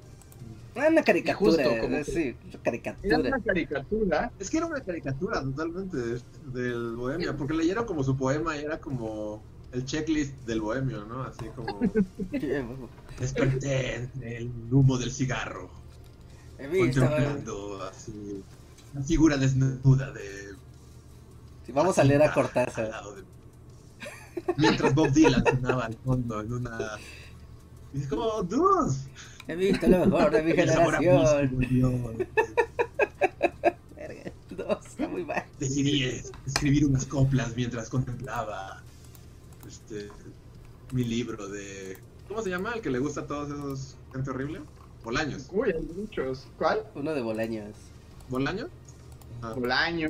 Una caricatura, justo sí, Era caricatura. una caricatura. Es que era una caricatura totalmente de- del bohemio, porque leyeron como su poema y era como el checklist del bohemio, ¿no? Así como [laughs] desperté entre el humo del cigarro, He visto, contemplando así la figura desnuda de sí, vamos a leer a Cortázar. de- Mientras Bob Dylan sonaba al fondo en una y es como, dude, He visto lo mejor de mi generación. volvió. [laughs] Está muy mal. Decidí escribir unas coplas mientras contemplaba este mi libro de. ¿Cómo se llama? El que le gusta a todos esos gente horrible. Bolaños. Uy, hay muchos. ¿Cuál? Uno de Bolaños. ¿Bolaño? Ah. Bolaño.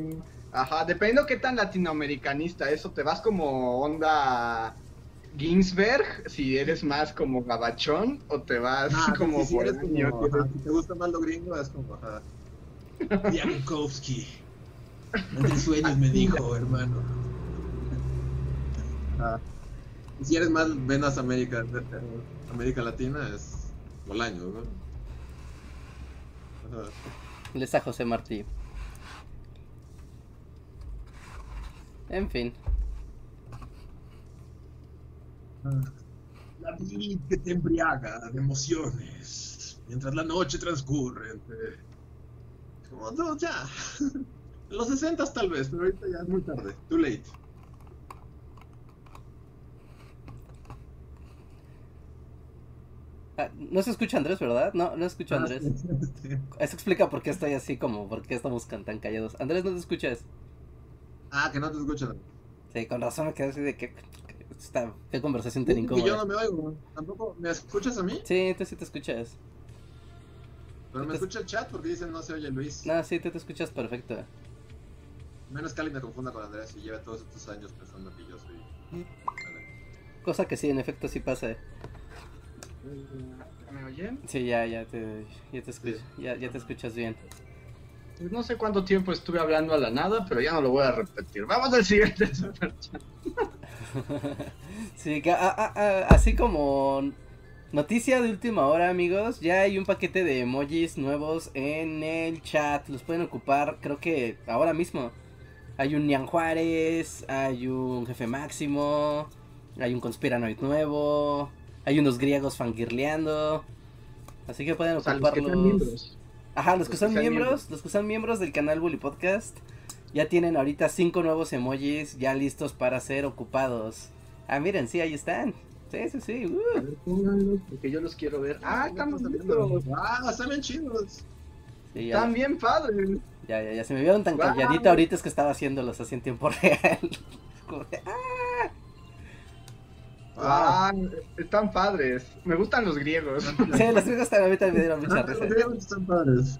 Ajá, dependiendo qué tan latinoamericanista eso, te vas como onda Ginsberg, si eres más como gabachón, o te vas Ah, como sí, sí, eres como, ajá, si te gusta más lo gringo, es como, ajá. [laughs] Jankowski. [laughs] Entre sueños me dijo, hermano. [laughs] Ah. Y si eres más venas América, América Latina, es Bolaño, ¿no? Ajá. Les a José Martí. En fin. La vid que te embriaga de emociones mientras la noche transcurre. entre- Como, no, ya. En los 60 tal vez, pero ahorita ya es muy tarde. Too late. Ah, no se escucha Andrés, ¿verdad? No, no escucho a Andrés. Eso explica por qué estoy así como, por qué estamos tan callados. Andrés, ¿no te escuchas? Ah, que no te escuchan. Sí, con razón me quedé así de que... Esta, ¿Qué conversación tan Y yo no incómoda? me oigo. ¿Tampoco me escuchas a mí? Sí, tú sí te escuchas. Pero me escucha el chat porque dicen no se oye Luis. No, sí, tú te escuchas perfecto. Menos que alguien me confunda con Andrés y lleve todos estos años pensando que yo soy. Vale. Cosa que sí, en efecto sí pasa. ¿Me oyen? Sí, ya, ya te, ya te, escucho, ya, ya te escuchas bien. Pues no sé cuánto tiempo estuve hablando a la nada, pero ya no lo voy a repetir. Vamos al siguiente [laughs] superchat. Sí, que, ah, ah, así como noticia de última hora, amigos, ya hay un paquete de emojis nuevos en el chat. Los pueden ocupar, creo que ahora mismo. Hay un Nian Juárez, hay un jefe máximo, hay un conspiranoid nuevo, hay unos griegos fangirleando. Así que pueden O sea, los Ajá, los, que son miembros, miembros. los que son miembros del canal Bully Podcast, ya tienen ahorita cinco nuevos emojis ya listos para ser ocupados. Ah, miren, sí, ahí están. Sí, sí, sí. uh. Porque yo los quiero ver. Ah, están bonitos. Ah, bien chidos. Sí, ya, Están bien padres. ya, ya, ya se me vieron tan calladita ahorita es que estaba haciéndolos así en tiempo [laughs] real. Como ah. Ah, están padres. Me gustan los griegos. [laughs] Sí, los griegos también me dieron mucha Ah, los risa. griegos están padres.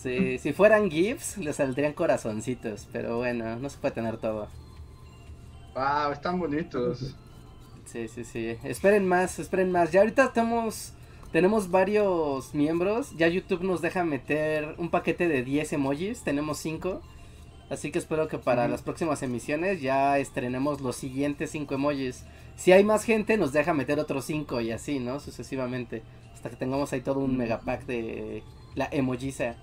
Sí, si fueran GIFs, les saldrían corazoncitos, pero bueno, no se puede tener todo. Wow, están bonitos. Sí, sí, sí. Esperen más, esperen más. Ya ahorita estamos, tenemos varios miembros. Ya YouTube nos deja meter un paquete de 10 emojis. Tenemos 5. Así que espero que para las próximas emisiones ya estrenemos los siguientes 5 emojis. Si hay más gente, nos deja meter otros 5 y así, ¿no? Sucesivamente. Hasta que tengamos ahí todo un megapack de la emojiza.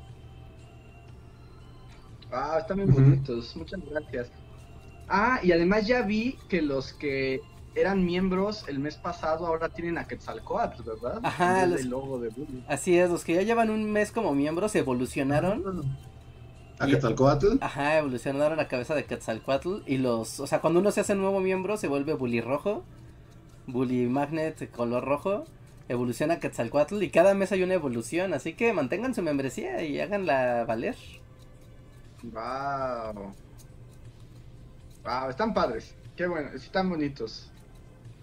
Ah, están bien Ujú. bonitos. Muchas gracias. Ah, y además ya vi que los que eran miembros el mes pasado ahora tienen a Quetzalcoatl, ¿verdad? Ajá, los- del logo de Bully. Así es, los que ya llevan un mes como miembros evolucionaron. ¿A Quetzalcoatl? Ajá, evolucionaron la cabeza de Quetzalcoatl y los, o sea, cuando uno se hace nuevo miembro se vuelve Bully rojo, Bully Magnet de color rojo, evoluciona Quetzalcoatl y cada mes hay una evolución, así que mantengan su membresía y háganla valer. Wow. Wow, están padres. Qué bueno, están bonitos.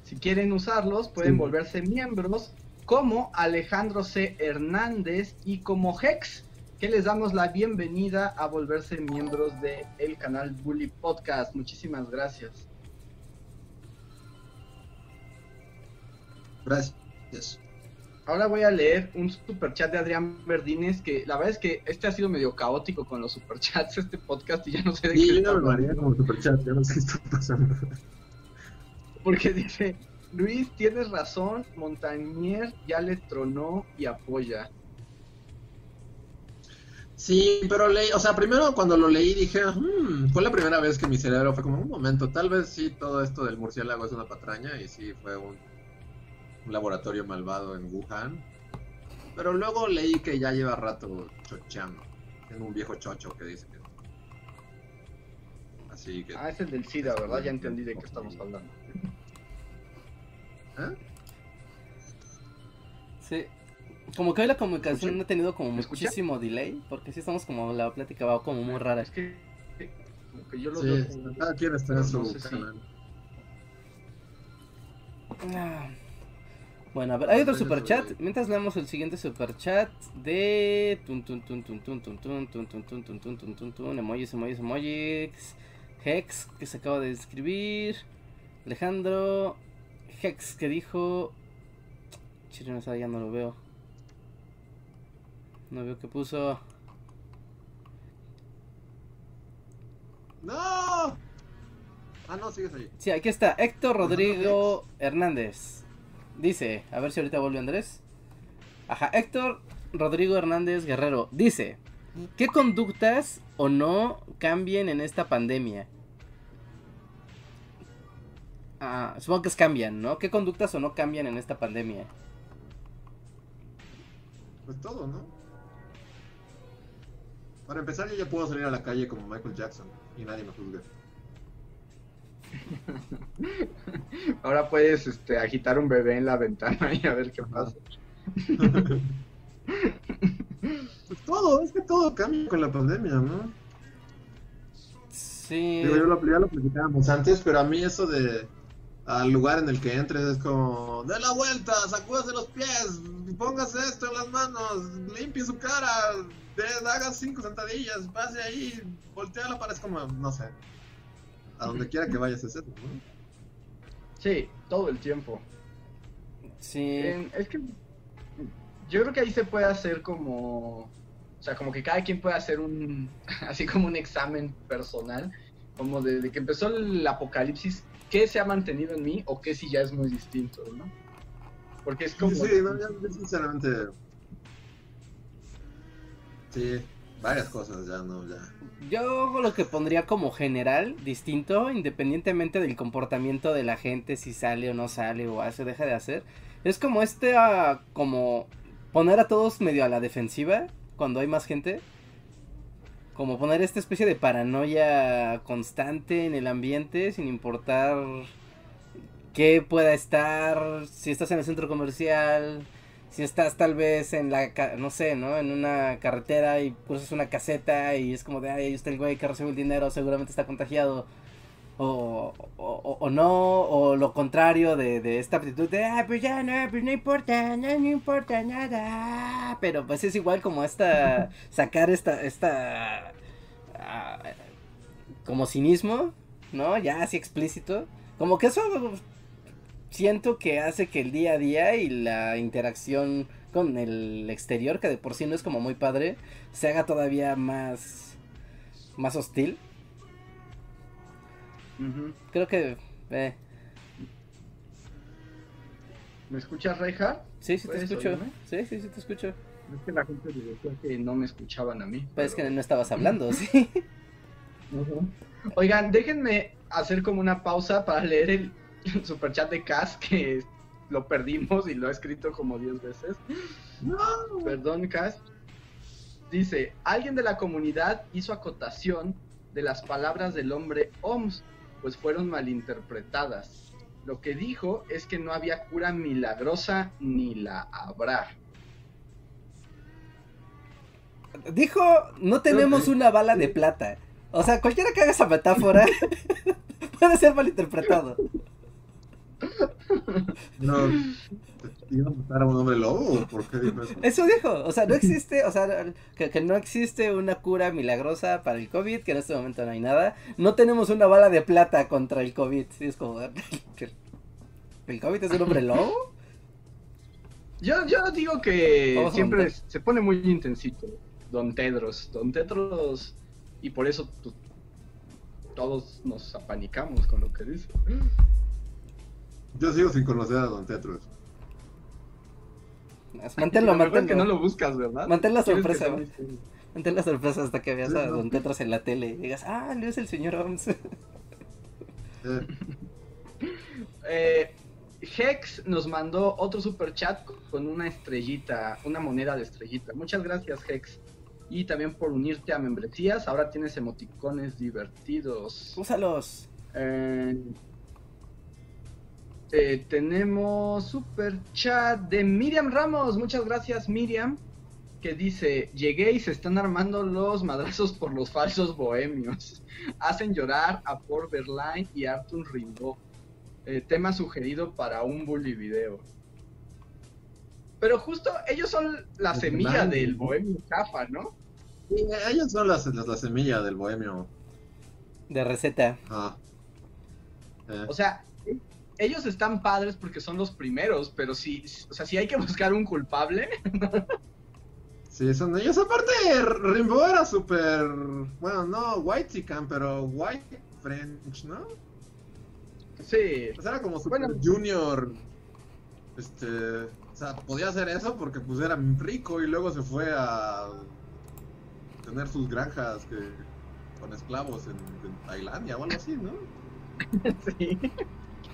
Si quieren usarlos, pueden Sí. volverse miembros como Alejandro C. Hernández y como Hex, que les damos la bienvenida a volverse miembros del el canal Bully Podcast. Muchísimas gracias. Gracias. Ahora voy a leer un superchat de Adrián Verdines, que la verdad es que este ha sido medio caótico con los superchats, [laughs] este podcast, y ya no sé de Sí, qué yo me como superchat, ya no sé qué está pasando. [laughs] Porque dice, Luis, tienes razón, Montañer ya le tronó y apoya. Sí, pero leí, o sea, primero cuando lo leí dije, "Hmm", fue la primera vez que mi cerebro fue como un momento, tal vez sí todo esto del murciélago es una patraña y sí fue un, un laboratorio malvado en Wuhan. Pero luego leí que ya lleva rato chocheando. Tengo un viejo chocho que dice que. Así que. Ah, es el del SIDA, ¿verdad? Ya entendí de qué estamos hablando. ¿Eh? Sí. Como que hoy la comunicación ¿Escucha? no ha tenido como muchísimo delay, porque sí estamos como la plática va como muy rara. Es que, como que yo lo Sí, veo como- cada quien está en no su canal. Ah. Bueno, a ver, hay otro superchat. Mientras leemos el siguiente superchat de. Tun, tun, tun, tun, tun, tun, tun, tun, tun, tun, tun, tun, tun, tun, tun, Emojis, emojis, emojis. Hex, que se acaba de escribir. Alejandro. Hex, que dijo. Chile, no ya no lo veo. No veo qué puso. ¡No! Ah, no, sigues ahí. Sí, aquí está. Héctor Rodrigo Hernández. Dice, a ver si ahorita vuelve Andrés. Ajá, Héctor Rodrigo Hernández Guerrero. Dice, ¿qué conductas o no cambien en esta pandemia? Ah, supongo que es cambian, ¿no? ¿Qué conductas o no cambian en esta pandemia? Pues todo, ¿no? Para empezar, yo ya puedo salir a la calle como Michael Jackson y nadie me juzga. [laughs] Ahora puedes este, agitar un bebé en la ventana y a ver qué pasa. [laughs] Pues todo, es que todo cambia con la pandemia, ¿no? Sí. Digo, yo lo, ya lo platicábamos antes, pero a mí eso de al lugar en el que entres es como, dé la vuelta, sacúdase los pies, póngase esto en las manos, limpie su cara, de, haga cinco sentadillas, pase ahí, voltea la pared, es como, no sé, a donde quiera que vayas es eso, ¿no? Sí, todo el tiempo. Sí. Eh, es que yo creo que ahí se puede hacer como, o sea, como que cada quien puede hacer un, [laughs] así como un examen personal, como desde que empezó el apocalipsis, qué se ha mantenido en mí o qué si ya es muy distinto, ¿no? Porque es como... Sí, sí, no, yo sinceramente, sí, varias cosas ya, no, ya. Yo lo que pondría como general, distinto, independientemente del comportamiento de la gente, si sale o no sale o hace o deja de hacer, es como este, ah, como poner a todos medio a la defensiva cuando hay más gente. Como poner esta especie de paranoia constante en el ambiente sin importar qué pueda estar, si estás en el centro comercial, si estás tal vez en la, no sé, ¿no? En una carretera y cruzas una caseta y es como de, ay, ahí el güey que recibe el dinero, seguramente está contagiado. O, o, o- no, o lo contrario de, de esta actitud de, ah, pues ya no, pues no importa, no, no importa nada. Pero pues es igual como esta, [laughs] sacar esta, esta, ah, como cinismo, ¿no? Ya así explícito. Como que eso siento que hace que el día a día y la interacción con el exterior, que de por sí no es como muy padre, se haga todavía más, más hostil. Creo que, eh, ¿Me escuchas, Reinhardt? sí, sí te ¿Puedes escucho. oírme? Sí, sí, sí te escucho. Es que la gente me decía que no me escuchaban a mí. Pero es que no estabas hablando, sí. [laughs] Oigan, déjenme hacer como una pausa para leer el [laughs] superchat de Cas que lo perdimos y lo he escrito como 10 veces. No, Perdón, Cas. Dice, alguien de la comunidad hizo acotación de las palabras del hombre OMS, pues fueron malinterpretadas. Lo que dijo es que no había cura milagrosa ni la habrá. Dijo, no tenemos una bala de plata. O sea, cualquiera que haga esa metáfora [laughs] puede ser malinterpretado. No, ¿iba a matar a un hombre lobo o por qué dijo eso? Eso dijo, o sea, no existe, o sea, que, que no existe una cura milagrosa para el COVID, que en este momento no hay nada. No tenemos una bala de plata contra el COVID. Sí, es como, [laughs] ¿el COVID es un hombre lobo? Yo, yo digo que siempre se pone muy intensito, Don Tedros. Don Tedros, y por eso pues, todos nos apanicamos con lo que dice. Yo sigo sin conocer a Don Tetros. Manténlo, Lo mejor es que no manténlo. lo buscas, ¿verdad? Mantén la sorpresa. Mantén la sorpresa hasta que veas Sí, a no. Don Tetros en la tele y digas, ah, no es el señor Oms. [laughs] Eh, Eh, Hex nos mandó otro super chat con una estrellita, una moneda de estrellita. Muchas gracias, Hex. Y también por unirte a membresías. Ahora tienes emoticones divertidos. Úsalos. Eh, Eh, tenemos super chat de Miriam Ramos. Muchas gracias, Miriam. Que dice: Llegué y se están armando los madrazos por los falsos bohemios. [laughs] Hacen llorar a Paul Verlaine y Arthur Rimbaud. Eh, tema sugerido para un bully video. Pero justo ellos son la semilla del bohemio chafa, ¿no? Sí, ellos son las, las- la semilla del bohemio. De receta. Ah. Eh, O sea, ellos están padres porque son los primeros, pero si, o sea, si hay que buscar un culpable, [laughs] sí, son ellos. Aparte, Rimbaud era súper. Bueno, no white chican, pero white French, ¿no? sí. Sea, era como super Bueno. junior. Este. O sea, podía hacer eso porque pues era rico y luego se fue a tener sus granjas que, con esclavos en, en Tailandia o algo así, ¿no? [laughs] sí.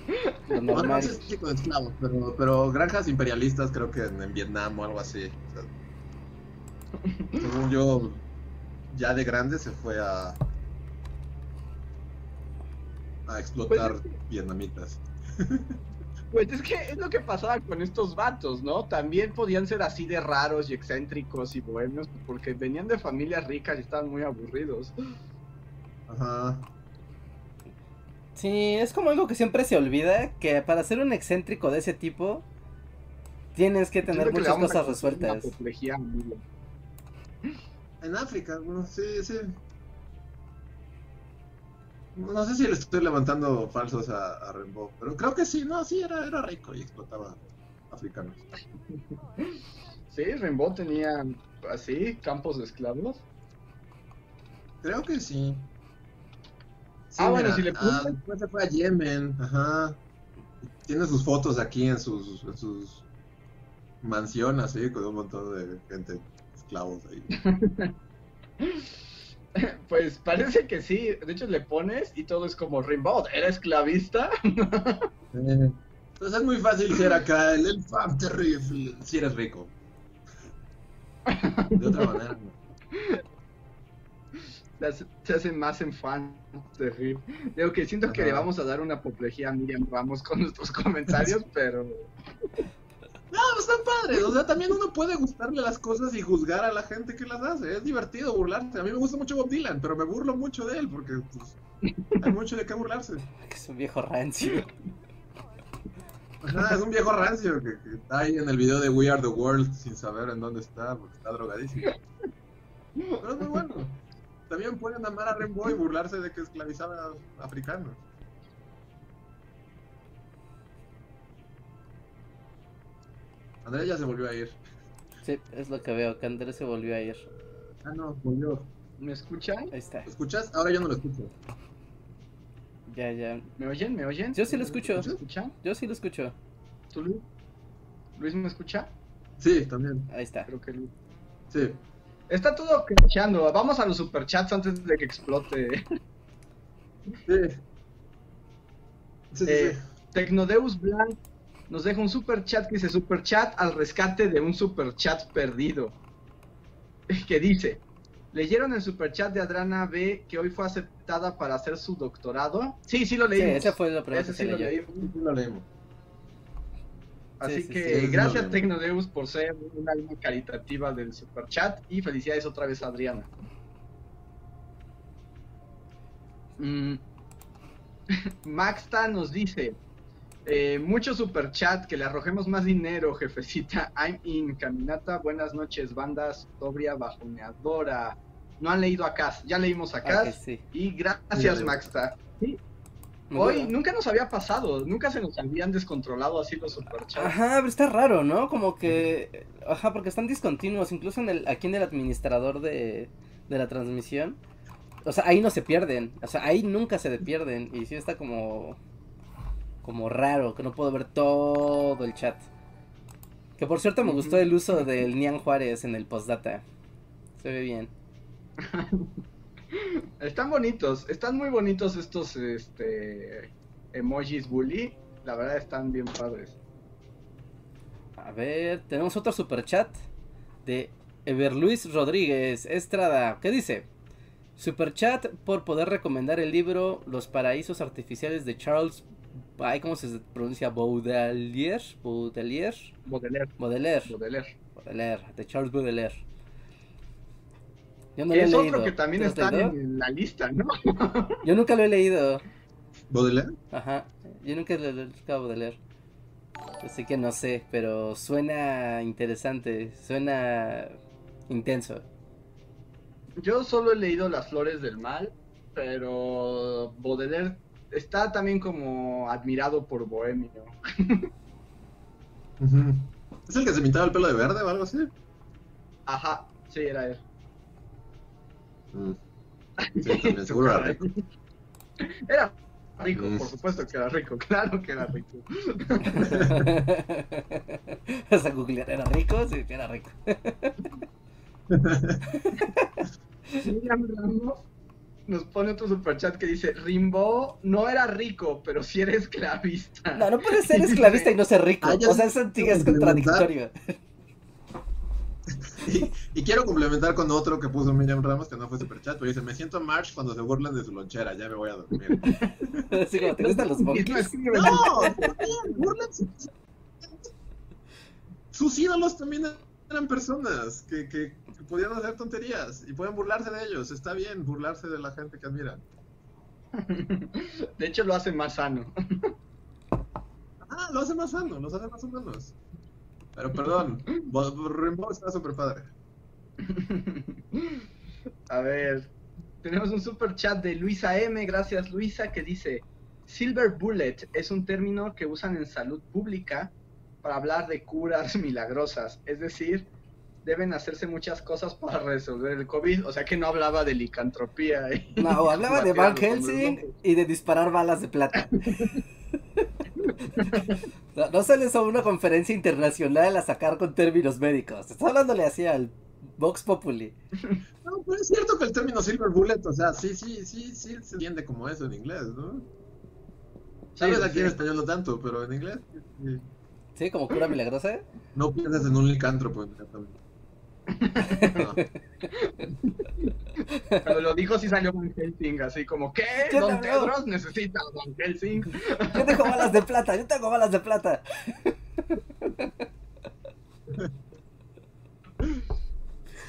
[laughs] Lo Bueno, no normal. sé si con esclavos, pero, pero granjas imperialistas creo que en, en Vietnam o algo así. O sea, según yo, ya de grande se fue a a explotar Pues vietnamitas. [laughs] Pues es que es lo que pasaba con estos vatos, ¿no? También podían ser así de raros y excéntricos y bohemios porque venían de familias ricas y estaban muy aburridos. Ajá. Sí, es como algo que siempre se olvida, que para ser un excéntrico de ese tipo, tienes que tener que muchas cosas resueltas. En África, bueno, sí, sí. No sé si le estoy levantando falsos a, a Rimbaud, pero creo que sí, no, sí, era, era rico y explotaba africanos. Sí, Rimbaud tenía así campos de esclavos. Creo que sí. Sí, Ah, bueno, si le ah, puse- después se fue a Yemen, ajá. Tiene sus fotos aquí en sus, en sus así, con un montón de gente, esclavos ahí. [laughs] Pues parece que sí. De hecho, le pones y todo es como Rimbaud. ¿Era esclavista? Entonces [laughs] es muy fácil ser acá el enfant terrible si eres rico. De otra manera, no. Se hace, se hace más en fan terrible. Digo que siento que le vamos a dar una apoplejía a Miriam Ramos con nuestros comentarios, [laughs] pero No, están padres. O sea, también uno puede gustarle las cosas y juzgar a la gente que las hace. Es divertido burlarse. A mí me gusta mucho Bob Dylan, pero me burlo mucho de él porque pues, hay mucho de qué burlarse. Que [laughs] es un viejo rancio. Ajá, es un viejo rancio que, que está ahí en el video de We Are the World sin saber en dónde está porque está drogadísimo. Pero es muy bueno. También pueden amar a Rimbaud y burlarse de que esclavizaba a africanos. Andrés ya se volvió a ir. Sí, es lo que veo, que Andrés se volvió a ir. Ah, no, volvió. ¿me escuchan? Ahí está. ¿Lo escuchas? Ahora yo no lo escucho. Ya, ya. ¿Me oyen? ¿Me oyen? Yo sí lo escucho. ¿Me escuchan? Yo sí lo escucho. ¿Tú, Luis? ¿Luis me escucha? Sí, también. Ahí está. Creo que Luis. Sí. Está todo crashando. Vamos a los superchats antes de que explote. Sí. Sí, sí, Eh, sí. Tecnodeus Blanc nos deja un superchat que dice superchat al rescate de un superchat perdido. [laughs] Que dice, ¿leyeron el superchat de Adrana B que hoy fue aceptada para hacer su doctorado? Sí, sí lo Sí, leímos. esa fue la primera Ese que sí lo leímos. Sí lo leemos. Así Sí, sí, que sí, sí, gracias. Tecnodeus por ser un alma caritativa del superchat y felicidades otra vez a Adriana. Mm. [laughs] Maxta nos dice, eh, mucho superchat, que le arrojemos más dinero, jefecita. [laughs] I'm in, caminata, buenas noches, bandas, sobria, bajoneadora. No han leído acá, ya leímos acá. Ah, sí. Y gracias. Maxta. Sí, Hoy nunca nos había pasado, nunca se nos habían descontrolado así los superchats. Ajá, pero está raro, ¿no? Como que. Ajá, porque están discontinuos. Incluso en el, aquí en el administrador de, de la transmisión. O sea, ahí no se pierden. O sea, ahí nunca se pierden. Y sí está como. Como raro, que no puedo ver todo el chat. Que por cierto me gustó el uso del Nian Juárez en el postdata. Se ve bien. [laughs] Están bonitos, están muy bonitos estos este emojis bully. La verdad están bien padres. A ver, tenemos otro super chat de Everluis Rodríguez Estrada. ¿Qué dice? Super chat por poder recomendar el libro Los paraísos artificiales de Charles ay, ¿cómo se pronuncia? Baudelaire, Baudelaire, Baudelaire. Baudelaire, Baudelaire. Baudelaire, de Charles Baudelaire. Yo no Que lo he es leído. otro que también ¿Tú lo has está leído? en la lista, ¿no? [laughs] Yo nunca lo he leído. ¿Baudelaire? Ajá, yo nunca lo he acabo de leer. Así que no sé, pero suena interesante, suena intenso. Yo solo he leído Las Flores del Mal, pero Baudelaire está también como admirado por Bohemio. [laughs] ¿Es el que se pintaba el pelo de verde o algo así? Ajá, sí, era él. Mm. Sí, [laughs] también, seguro era rico. [laughs] Era rico, Mm. por supuesto que era rico, [laughs] claro que era rico. Vas a googlear, ¿era rico? Sí, era rico. Nos pone otro superchat que dice, Rimbaud no era rico, pero sí era esclavista. No, no puedes ser esclavista y no ser rico. Ah, o sea, eso es contradictorio. [laughs] Y, y quiero complementar con otro que puso Miriam Ramos, que no fue superchat, pero dice, me siento March cuando se burlan de su lonchera, ya me voy a dormir. [laughs] Como, ¿te gustan los monkeys? ¡No! también, [laughs] búrlense. Sus ídolos también eran personas que, que, que podían hacer tonterías y pueden burlarse de ellos. Está bien burlarse de la gente que admiran. De hecho, lo hace más sano. Ah, lo hace más sano, los hace más humanos. Pero perdón, [laughs] Bo- Bo- Rimbaud está súper padre. [laughs] A ver, tenemos un super chat de Luisa M, gracias Luisa, que dice, Silver Bullet es un término que usan en salud pública para hablar de curas [laughs] milagrosas, es decir, deben hacerse muchas cosas para resolver el COVID, o sea que no hablaba de licantropía. y- No, hablaba de Van Helsing y de disparar balas de plata. No, no sales a una conferencia internacional a sacar con términos médicos. Estás hablándole así al Vox Populi. No, pero es cierto que el término Silver Bullet, o sea, sí, sí, sí, sí se entiende como eso en inglés, ¿no? Tal vez Sí, aquí sí. en español no tanto, pero en inglés sí. ¿Sí? Como cura milagrosa. no piensas en un licántropo inmediatamente. [laughs] Cuando lo dijo sí salió Van Helsing, así como, ¿qué? ¿Quién Don? Tedros necesita a Van Helsing. Yo tengo balas de plata, yo tengo balas de plata.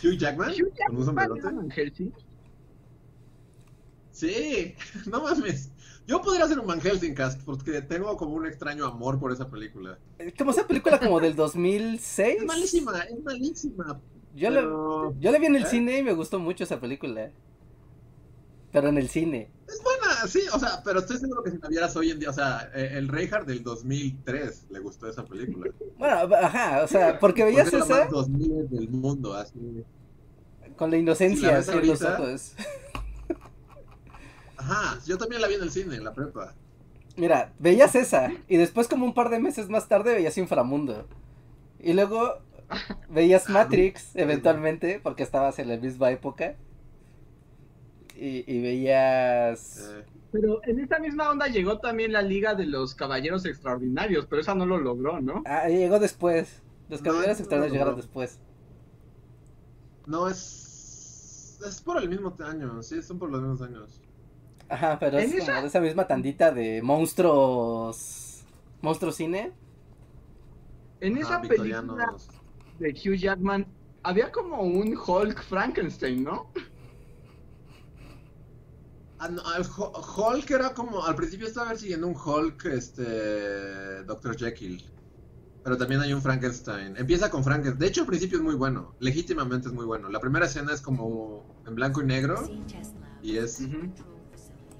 Hugh Jackman, Hugh con un. Van Helsing. Sí, [laughs] no mames. Yo podría hacer un Van Helsing cast porque tengo como un extraño amor por esa película. Como esa película como del 2006. Es malísima, es malísima. Yo, la, pero yo la vi en el ¿Eh? cine y me gustó mucho esa película. Pero en el cine. Es buena, sí, o sea, pero estoy seguro que si la vieras hoy en día, o sea, eh, el Reinhardt del 2003 le gustó esa película. Bueno, ajá, o sea, porque veías Porque es la esa más 2000 del mundo, así. con la Si inocencia la ves así en los ojos. [laughs] Ajá, yo también la vi en el cine, en la prepa. Mira, veías esa y después como un par de meses más tarde veías Inframundo. Y luego veías Matrix eventualmente porque estabas en la misma época. Y, y veías... Eh, Pero en esa misma onda llegó también la Liga de los Caballeros Extraordinarios, pero esa no lo logró, ¿no? Ah, llegó después. Los caballeros no, no, llegaron no. después. no, es. Es por el mismo año, sí, son por los mismos años. Ajá, pero es como esa- de esa misma tandita de monstruos... Monstruo cine. En Ajá, esa película victorianos. De Hugh Jackman había como un Hulk Frankenstein, ¿no? Ah, no, el Ho- Hulk era como. Al principio estaba persiguiendo un Hulk, este. Dr. Jekyll. Pero también hay un Frankenstein. Empieza con Frankenstein. De hecho, al principio es muy bueno. Legítimamente es muy bueno. La primera escena es como en blanco y negro. Y es.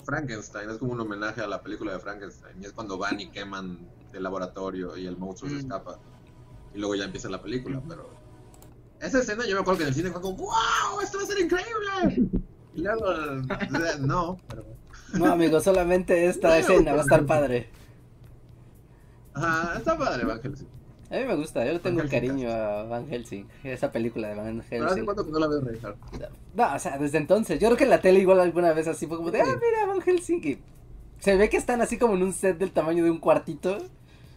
Frankenstein. Es como un homenaje a la película de Frankenstein. Y es cuando van y queman el laboratorio y el monstruo se Mm. escapa. Y luego ya empieza la película. Pero. Esa escena yo me acuerdo que en el cine fue como ¡Wow! ¡Esto va a ser increíble! Y luego. No, pero. No, amigo, solamente esta escena va a estar [laughs] padre. Ajá, está padre, Van Helsing. A mí me gusta, yo le tengo Helsing cariño a Van Helsing, esa película de Van Pero hace Helsing. cuánto que no la veo Reinhardt. No, o sea, desde entonces, yo creo que en la tele igual alguna vez así fue como de, ah, mira, Van Helsing. y se ve que están así como en un set del tamaño de un cuartito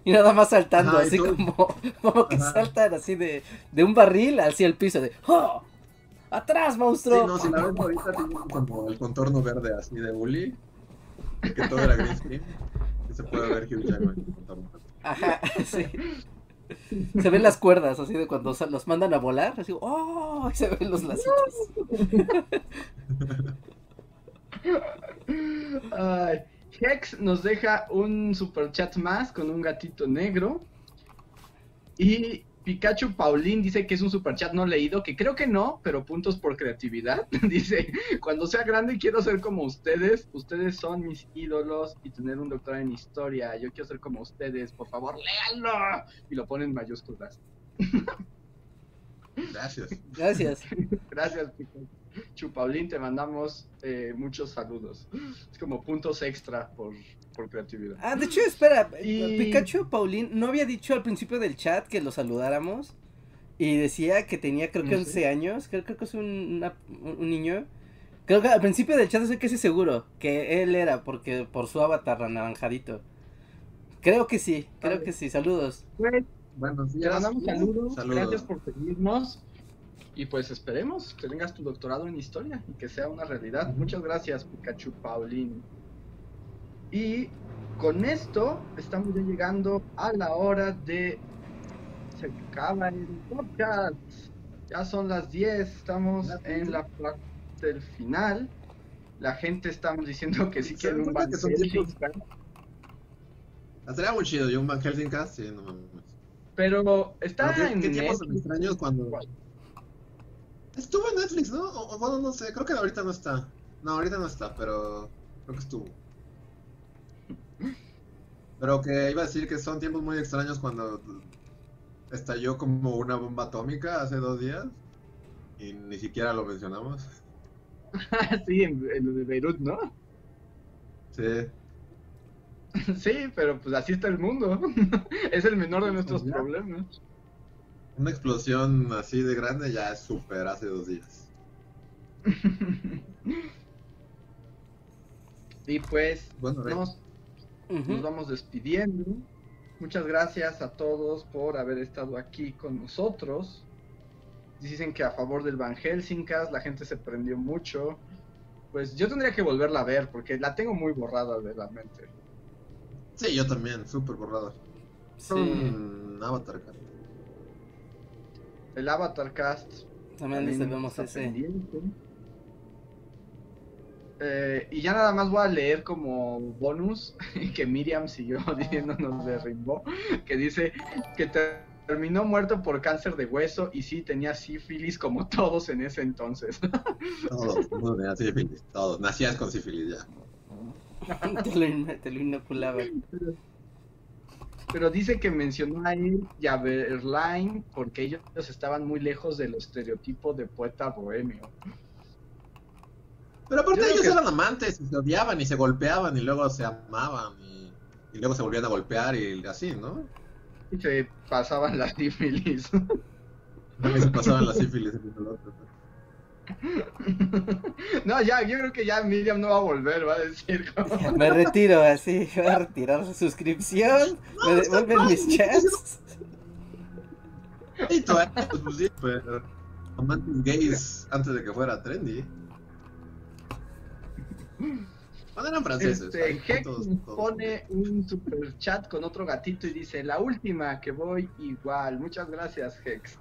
y nada más saltando, Ajá, así todo- como, como que Ajá. saltan así de, de un barril hacia el piso, de, ¡oh! ¡Atrás, Sí, monstruo! no, si la ves ahorita tiene como el contorno verde así de bully. Que todo era green screen. Y se puede ver Hugh Jackman. Ajá, [laughs] sí. Se ven las cuerdas, así de cuando los mandan a volar, así, ¡oh! y se ven los lacitos. [laughs] Ay, Hex nos deja un super chat más con un gatito negro. Y Pikachu Paulín dice que es un super chat no leído, que creo que no, pero puntos por creatividad. [laughs] dice, cuando sea grande quiero ser como ustedes. Ustedes son mis ídolos y tener un doctorado en historia. Yo quiero ser como ustedes. Por favor, léanlo. Y lo ponen en mayúsculas. [laughs] Gracias. Gracias. [laughs] Gracias, Pikachu. Chupaulín, te mandamos eh, muchos saludos. Es como puntos extra por, por creatividad. Ah, de hecho, espera, Y- Pikachu Paulín no había dicho al principio del chat que lo saludáramos y decía que tenía creo que No 11 sé. años, creo, creo que es un, una- un niño. Creo que al principio del chat estoy casi seguro que él era porque por su avatar anaranjadito. Creo que sí, creo Vale. que sí, saludos. Buenos te días. mandamos saludos. Saludos. Gracias por seguirnos. Y pues esperemos que tengas tu doctorado en historia y que sea una realidad. Muchas gracias, Pikachu Paulín. Y con esto estamos ya llegando a la hora de. Se acaba el podcast. Ya son las 10, estamos en la parte del final. La gente estamos diciendo que sí ¿Se quieren un son Helsing? Estaría muy chido, yo un Van Helsing cast, sí, no mames. Pero está Pero ¿Qué, en qué tiempos extraños cuando... ¿Cuál? Estuvo en Netflix, ¿no? O, bueno, no sé, creo que ahorita no está. No, ahorita no está, pero creo que estuvo. Pero que iba a decir que son tiempos muy extraños cuando estalló como una bomba atómica hace dos días y ni siquiera lo mencionamos. [laughs] sí, en, en Beirut, ¿no? Sí, [laughs] Sí, pero pues así está el mundo. [laughs] es el menor de nuestros Ya. problemas. Una explosión así de grande ya es súper hace dos días. [laughs] y pues Bueno, nos, nos vamos despidiendo. Muchas gracias a todos por haber estado aquí con nosotros. Dicen que a favor del Van Helsingcast la gente se prendió mucho. Pues yo tendría que volverla a ver porque la tengo muy borrada de la mente. Sí, yo también, súper borrado. Sí, Un Avatar. cara. El Avatar Cast también les debemos está ese. pendiente. Eh, y ya nada más voy a leer como bonus [laughs] que Miriam siguió [laughs] diciéndonos de Rimbo, que dice que ter- terminó muerto por cáncer de hueso y sí tenía sífilis como [laughs] todos en ese entonces. Todos, todos tenían sífilis, todos. Nacías con sífilis ya. te, lo, te lo inoculaban. Pero dice que mencionó a él y a Verlaine porque ellos estaban muy lejos del estereotipo de poeta bohemio. Pero aparte ellos que- eran amantes y se odiaban y se golpeaban y luego se amaban y, y luego se volvían a golpear y así, ¿no? Y se pasaban la sífilis. [laughs] Se pasaban las sífilis el uno al otro. [laughs] No, ya, yo creo que ya Miriam no va a volver, va a decir. [laughs] Me retiro así, [laughs] voy a retirar la suscripción. Me devuelven mis chats. Y todavía, pues sí, pero amantes gays antes de que fuera trendy. Cuando eran franceses. Este, todos- todos- pone un super chat con otro gatito y dice, la última que voy igual. Muchas gracias, Hex.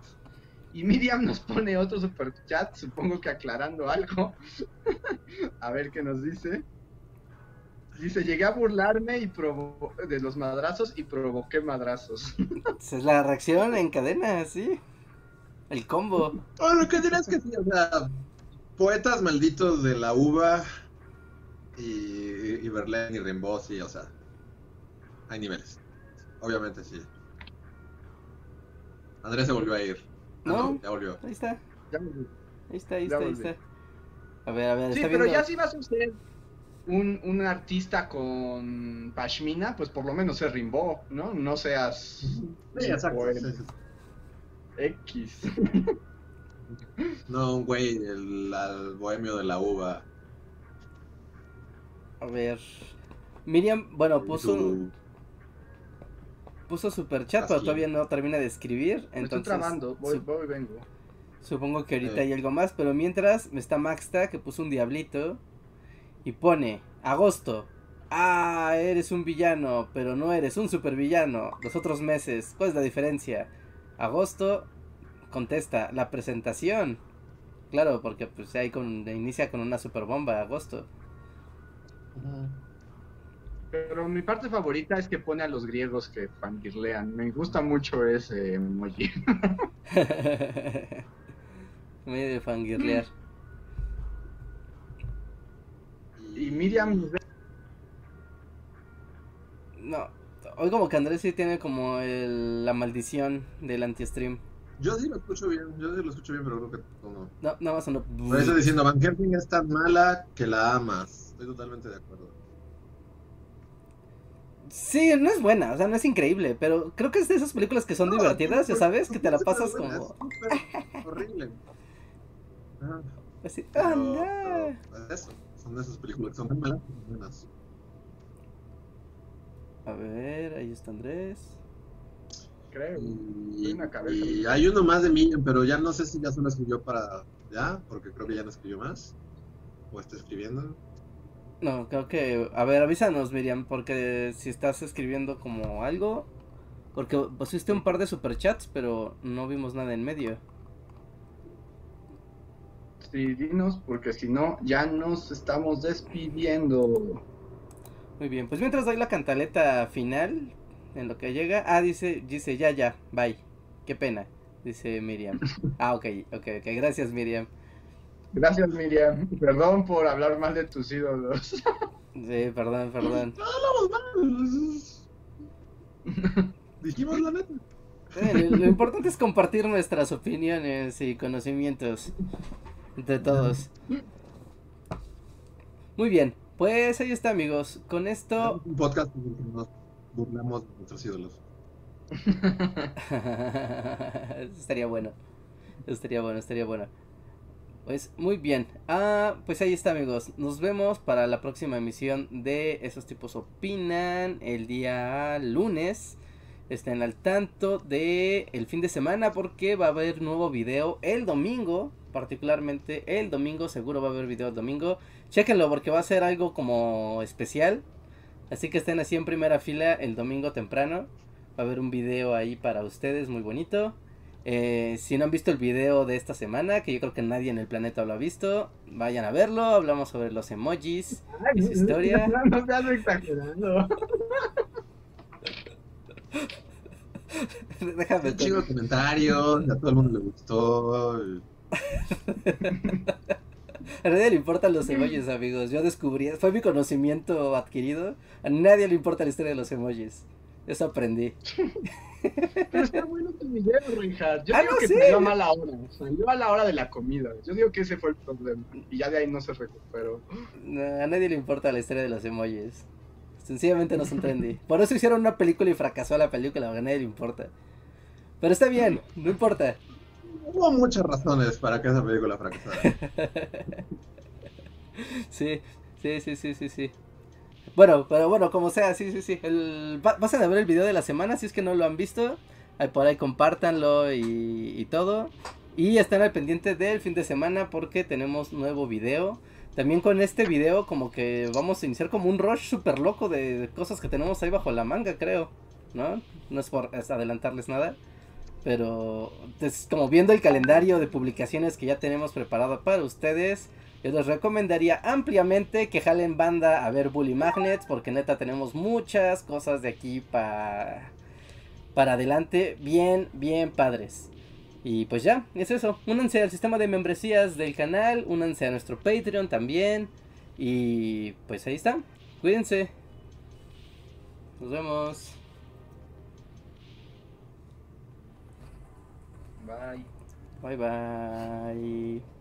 Y Miriam nos pone otro super chat, supongo que aclarando algo. [laughs] a ver qué nos dice. Dice, llegué a burlarme y provo- de los madrazos y provoqué madrazos. [laughs] Esa es la reacción en cadena, sí. El combo. Oh, lo que dirás que sí, o sea, poetas malditos de la uva y, y Verlaine y Rimbaud, sí, o sea, hay niveles. Obviamente sí. Andrés se volvió a ir. No. ya volvió. Ahí está, Ya- ahí está, ahí Ya está, ahí está. A ver, a ver, Sí, está pero viendo. ya si vas a ser un, un artista con pashmina, pues por lo menos es Rimbaud, ¿no? No seas Sí. X. [laughs] No, un güey, el, bohemio de la uva. A ver. Miriam, bueno, puso, puso super chat, pero todavía no termina de escribir. Me estoy Entonces, trabando, voy, su- voy, vengo. supongo que ahorita Eh. hay algo más. Pero mientras, está Maxta, que puso un diablito. Y pone, agosto. Ah, eres un villano, pero no eres un supervillano. Los otros meses, ¿cuál es la diferencia? Agosto, contesta, la presentación. Claro, porque pues ahí con, inicia con una super bomba, agosto. Pero mi parte favorita es que pone a los griegos que fangirlean. Me gusta mucho ese emoji. [laughs] Medio de fangirlear. Y Miriam. No, hoy como que Andrés sí tiene como el, la maldición del anti-stream. Yo sí lo escucho bien, yo sí lo escucho bien, pero creo que no. No, nada más no. Por eso diciendo, Van Helsing es tan mala que la amas. Estoy totalmente de acuerdo. Sí, no es buena, o sea, no es increíble, pero creo que es de esas películas que son divertidas, ya sabes, que te la pasas como... horrible. Así, pero, eso, son de esas películas que son malas, buenas. A ver, ahí está Andrés. Creo. Y, y hay uno más de mí, pero ya no sé si ya solo escribió para ya, porque creo que ya no escribió más. O está escribiendo. No, creo que. A ver, avísanos, Miriam, porque si estás escribiendo como algo. Porque pusiste un par de superchats, pero no vimos nada en medio. Sí, dinos, porque si no, ya nos estamos despidiendo. Muy bien, pues mientras doy la cantaleta final, en lo que llega. Ah, dice, dice, ya, ya, bye. Qué pena, dice Miriam. [laughs] Ah, ok, ok, ok, gracias, Miriam. Gracias, Miriam. Perdón por hablar mal de tus ídolos. Sí, perdón, perdón. [laughs] No hablamos mal. Dijimos la neta. Eh, lo, lo, importante es compartir nuestras opiniones y conocimientos entre todos. Muy bien, pues ahí está, amigos. Con esto. Un podcast en el que nos burlamos de nuestros ídolos. [laughs] estaría bueno. Estaría bueno, estaría bueno. Pues muy bien. Ah, pues ahí está amigos. Nos vemos para la próxima emisión de Esos tipos opinan el día lunes. Estén al tanto de el fin de semana porque va a haber nuevo video el domingo. Particularmente el domingo, seguro va a haber video el domingo. Chequenlo porque va a ser algo como especial. Así que estén así en primera fila el domingo temprano. Va a haber un video ahí para ustedes muy bonito. Eh, si no han visto el video de esta semana, que yo creo que nadie en el planeta lo ha visto, vayan a verlo. Hablamos sobre los emojis Ay, y su historia. [laughs] No, no seas exagerando. [laughs] Déjame Un chido comentarios, a todo el mundo le gustó. [laughs] A nadie le importan los emojis, amigos. Yo descubrí, fue mi conocimiento adquirido. A nadie le importa la historia de los emojis. Eso aprendí. Pero está bueno tu video, Reinhardt. Yo Ah, digo no, que sí. salió a mala hora. Salió a la hora de la comida. Yo digo que ese fue el problema. Y ya de ahí no se recuperó. No, a nadie le importa la historia de los emojis. Sencillamente no son trendy. Por eso hicieron una película y fracasó la película, a nadie le importa. Pero está bien, no importa. Hubo muchas razones para que esa película fracasara. [laughs] Sí, sí, sí, sí, sí, sí. Bueno, pero bueno, como sea, sí, sí, sí. El, va- vas a ver el video de la semana, si es que no lo han visto. Ahí por ahí compártanlo y, todo. Y estén al pendiente del fin de semana porque tenemos nuevo video. También con este video como que vamos a iniciar como un rush super loco de, cosas que tenemos ahí bajo la manga, creo. ¿No? No es por es adelantarles nada. Pero es como viendo el calendario de publicaciones que ya tenemos preparado para ustedes. Yo les recomendaría ampliamente que jalen banda a ver Bully Magnets porque neta tenemos muchas cosas de aquí para para adelante bien bien padres. Y pues ya, es eso. Únanse al sistema de membresías del canal, únanse a nuestro Patreon también y pues ahí está. Cuídense. Nos vemos. Bye. Bye bye.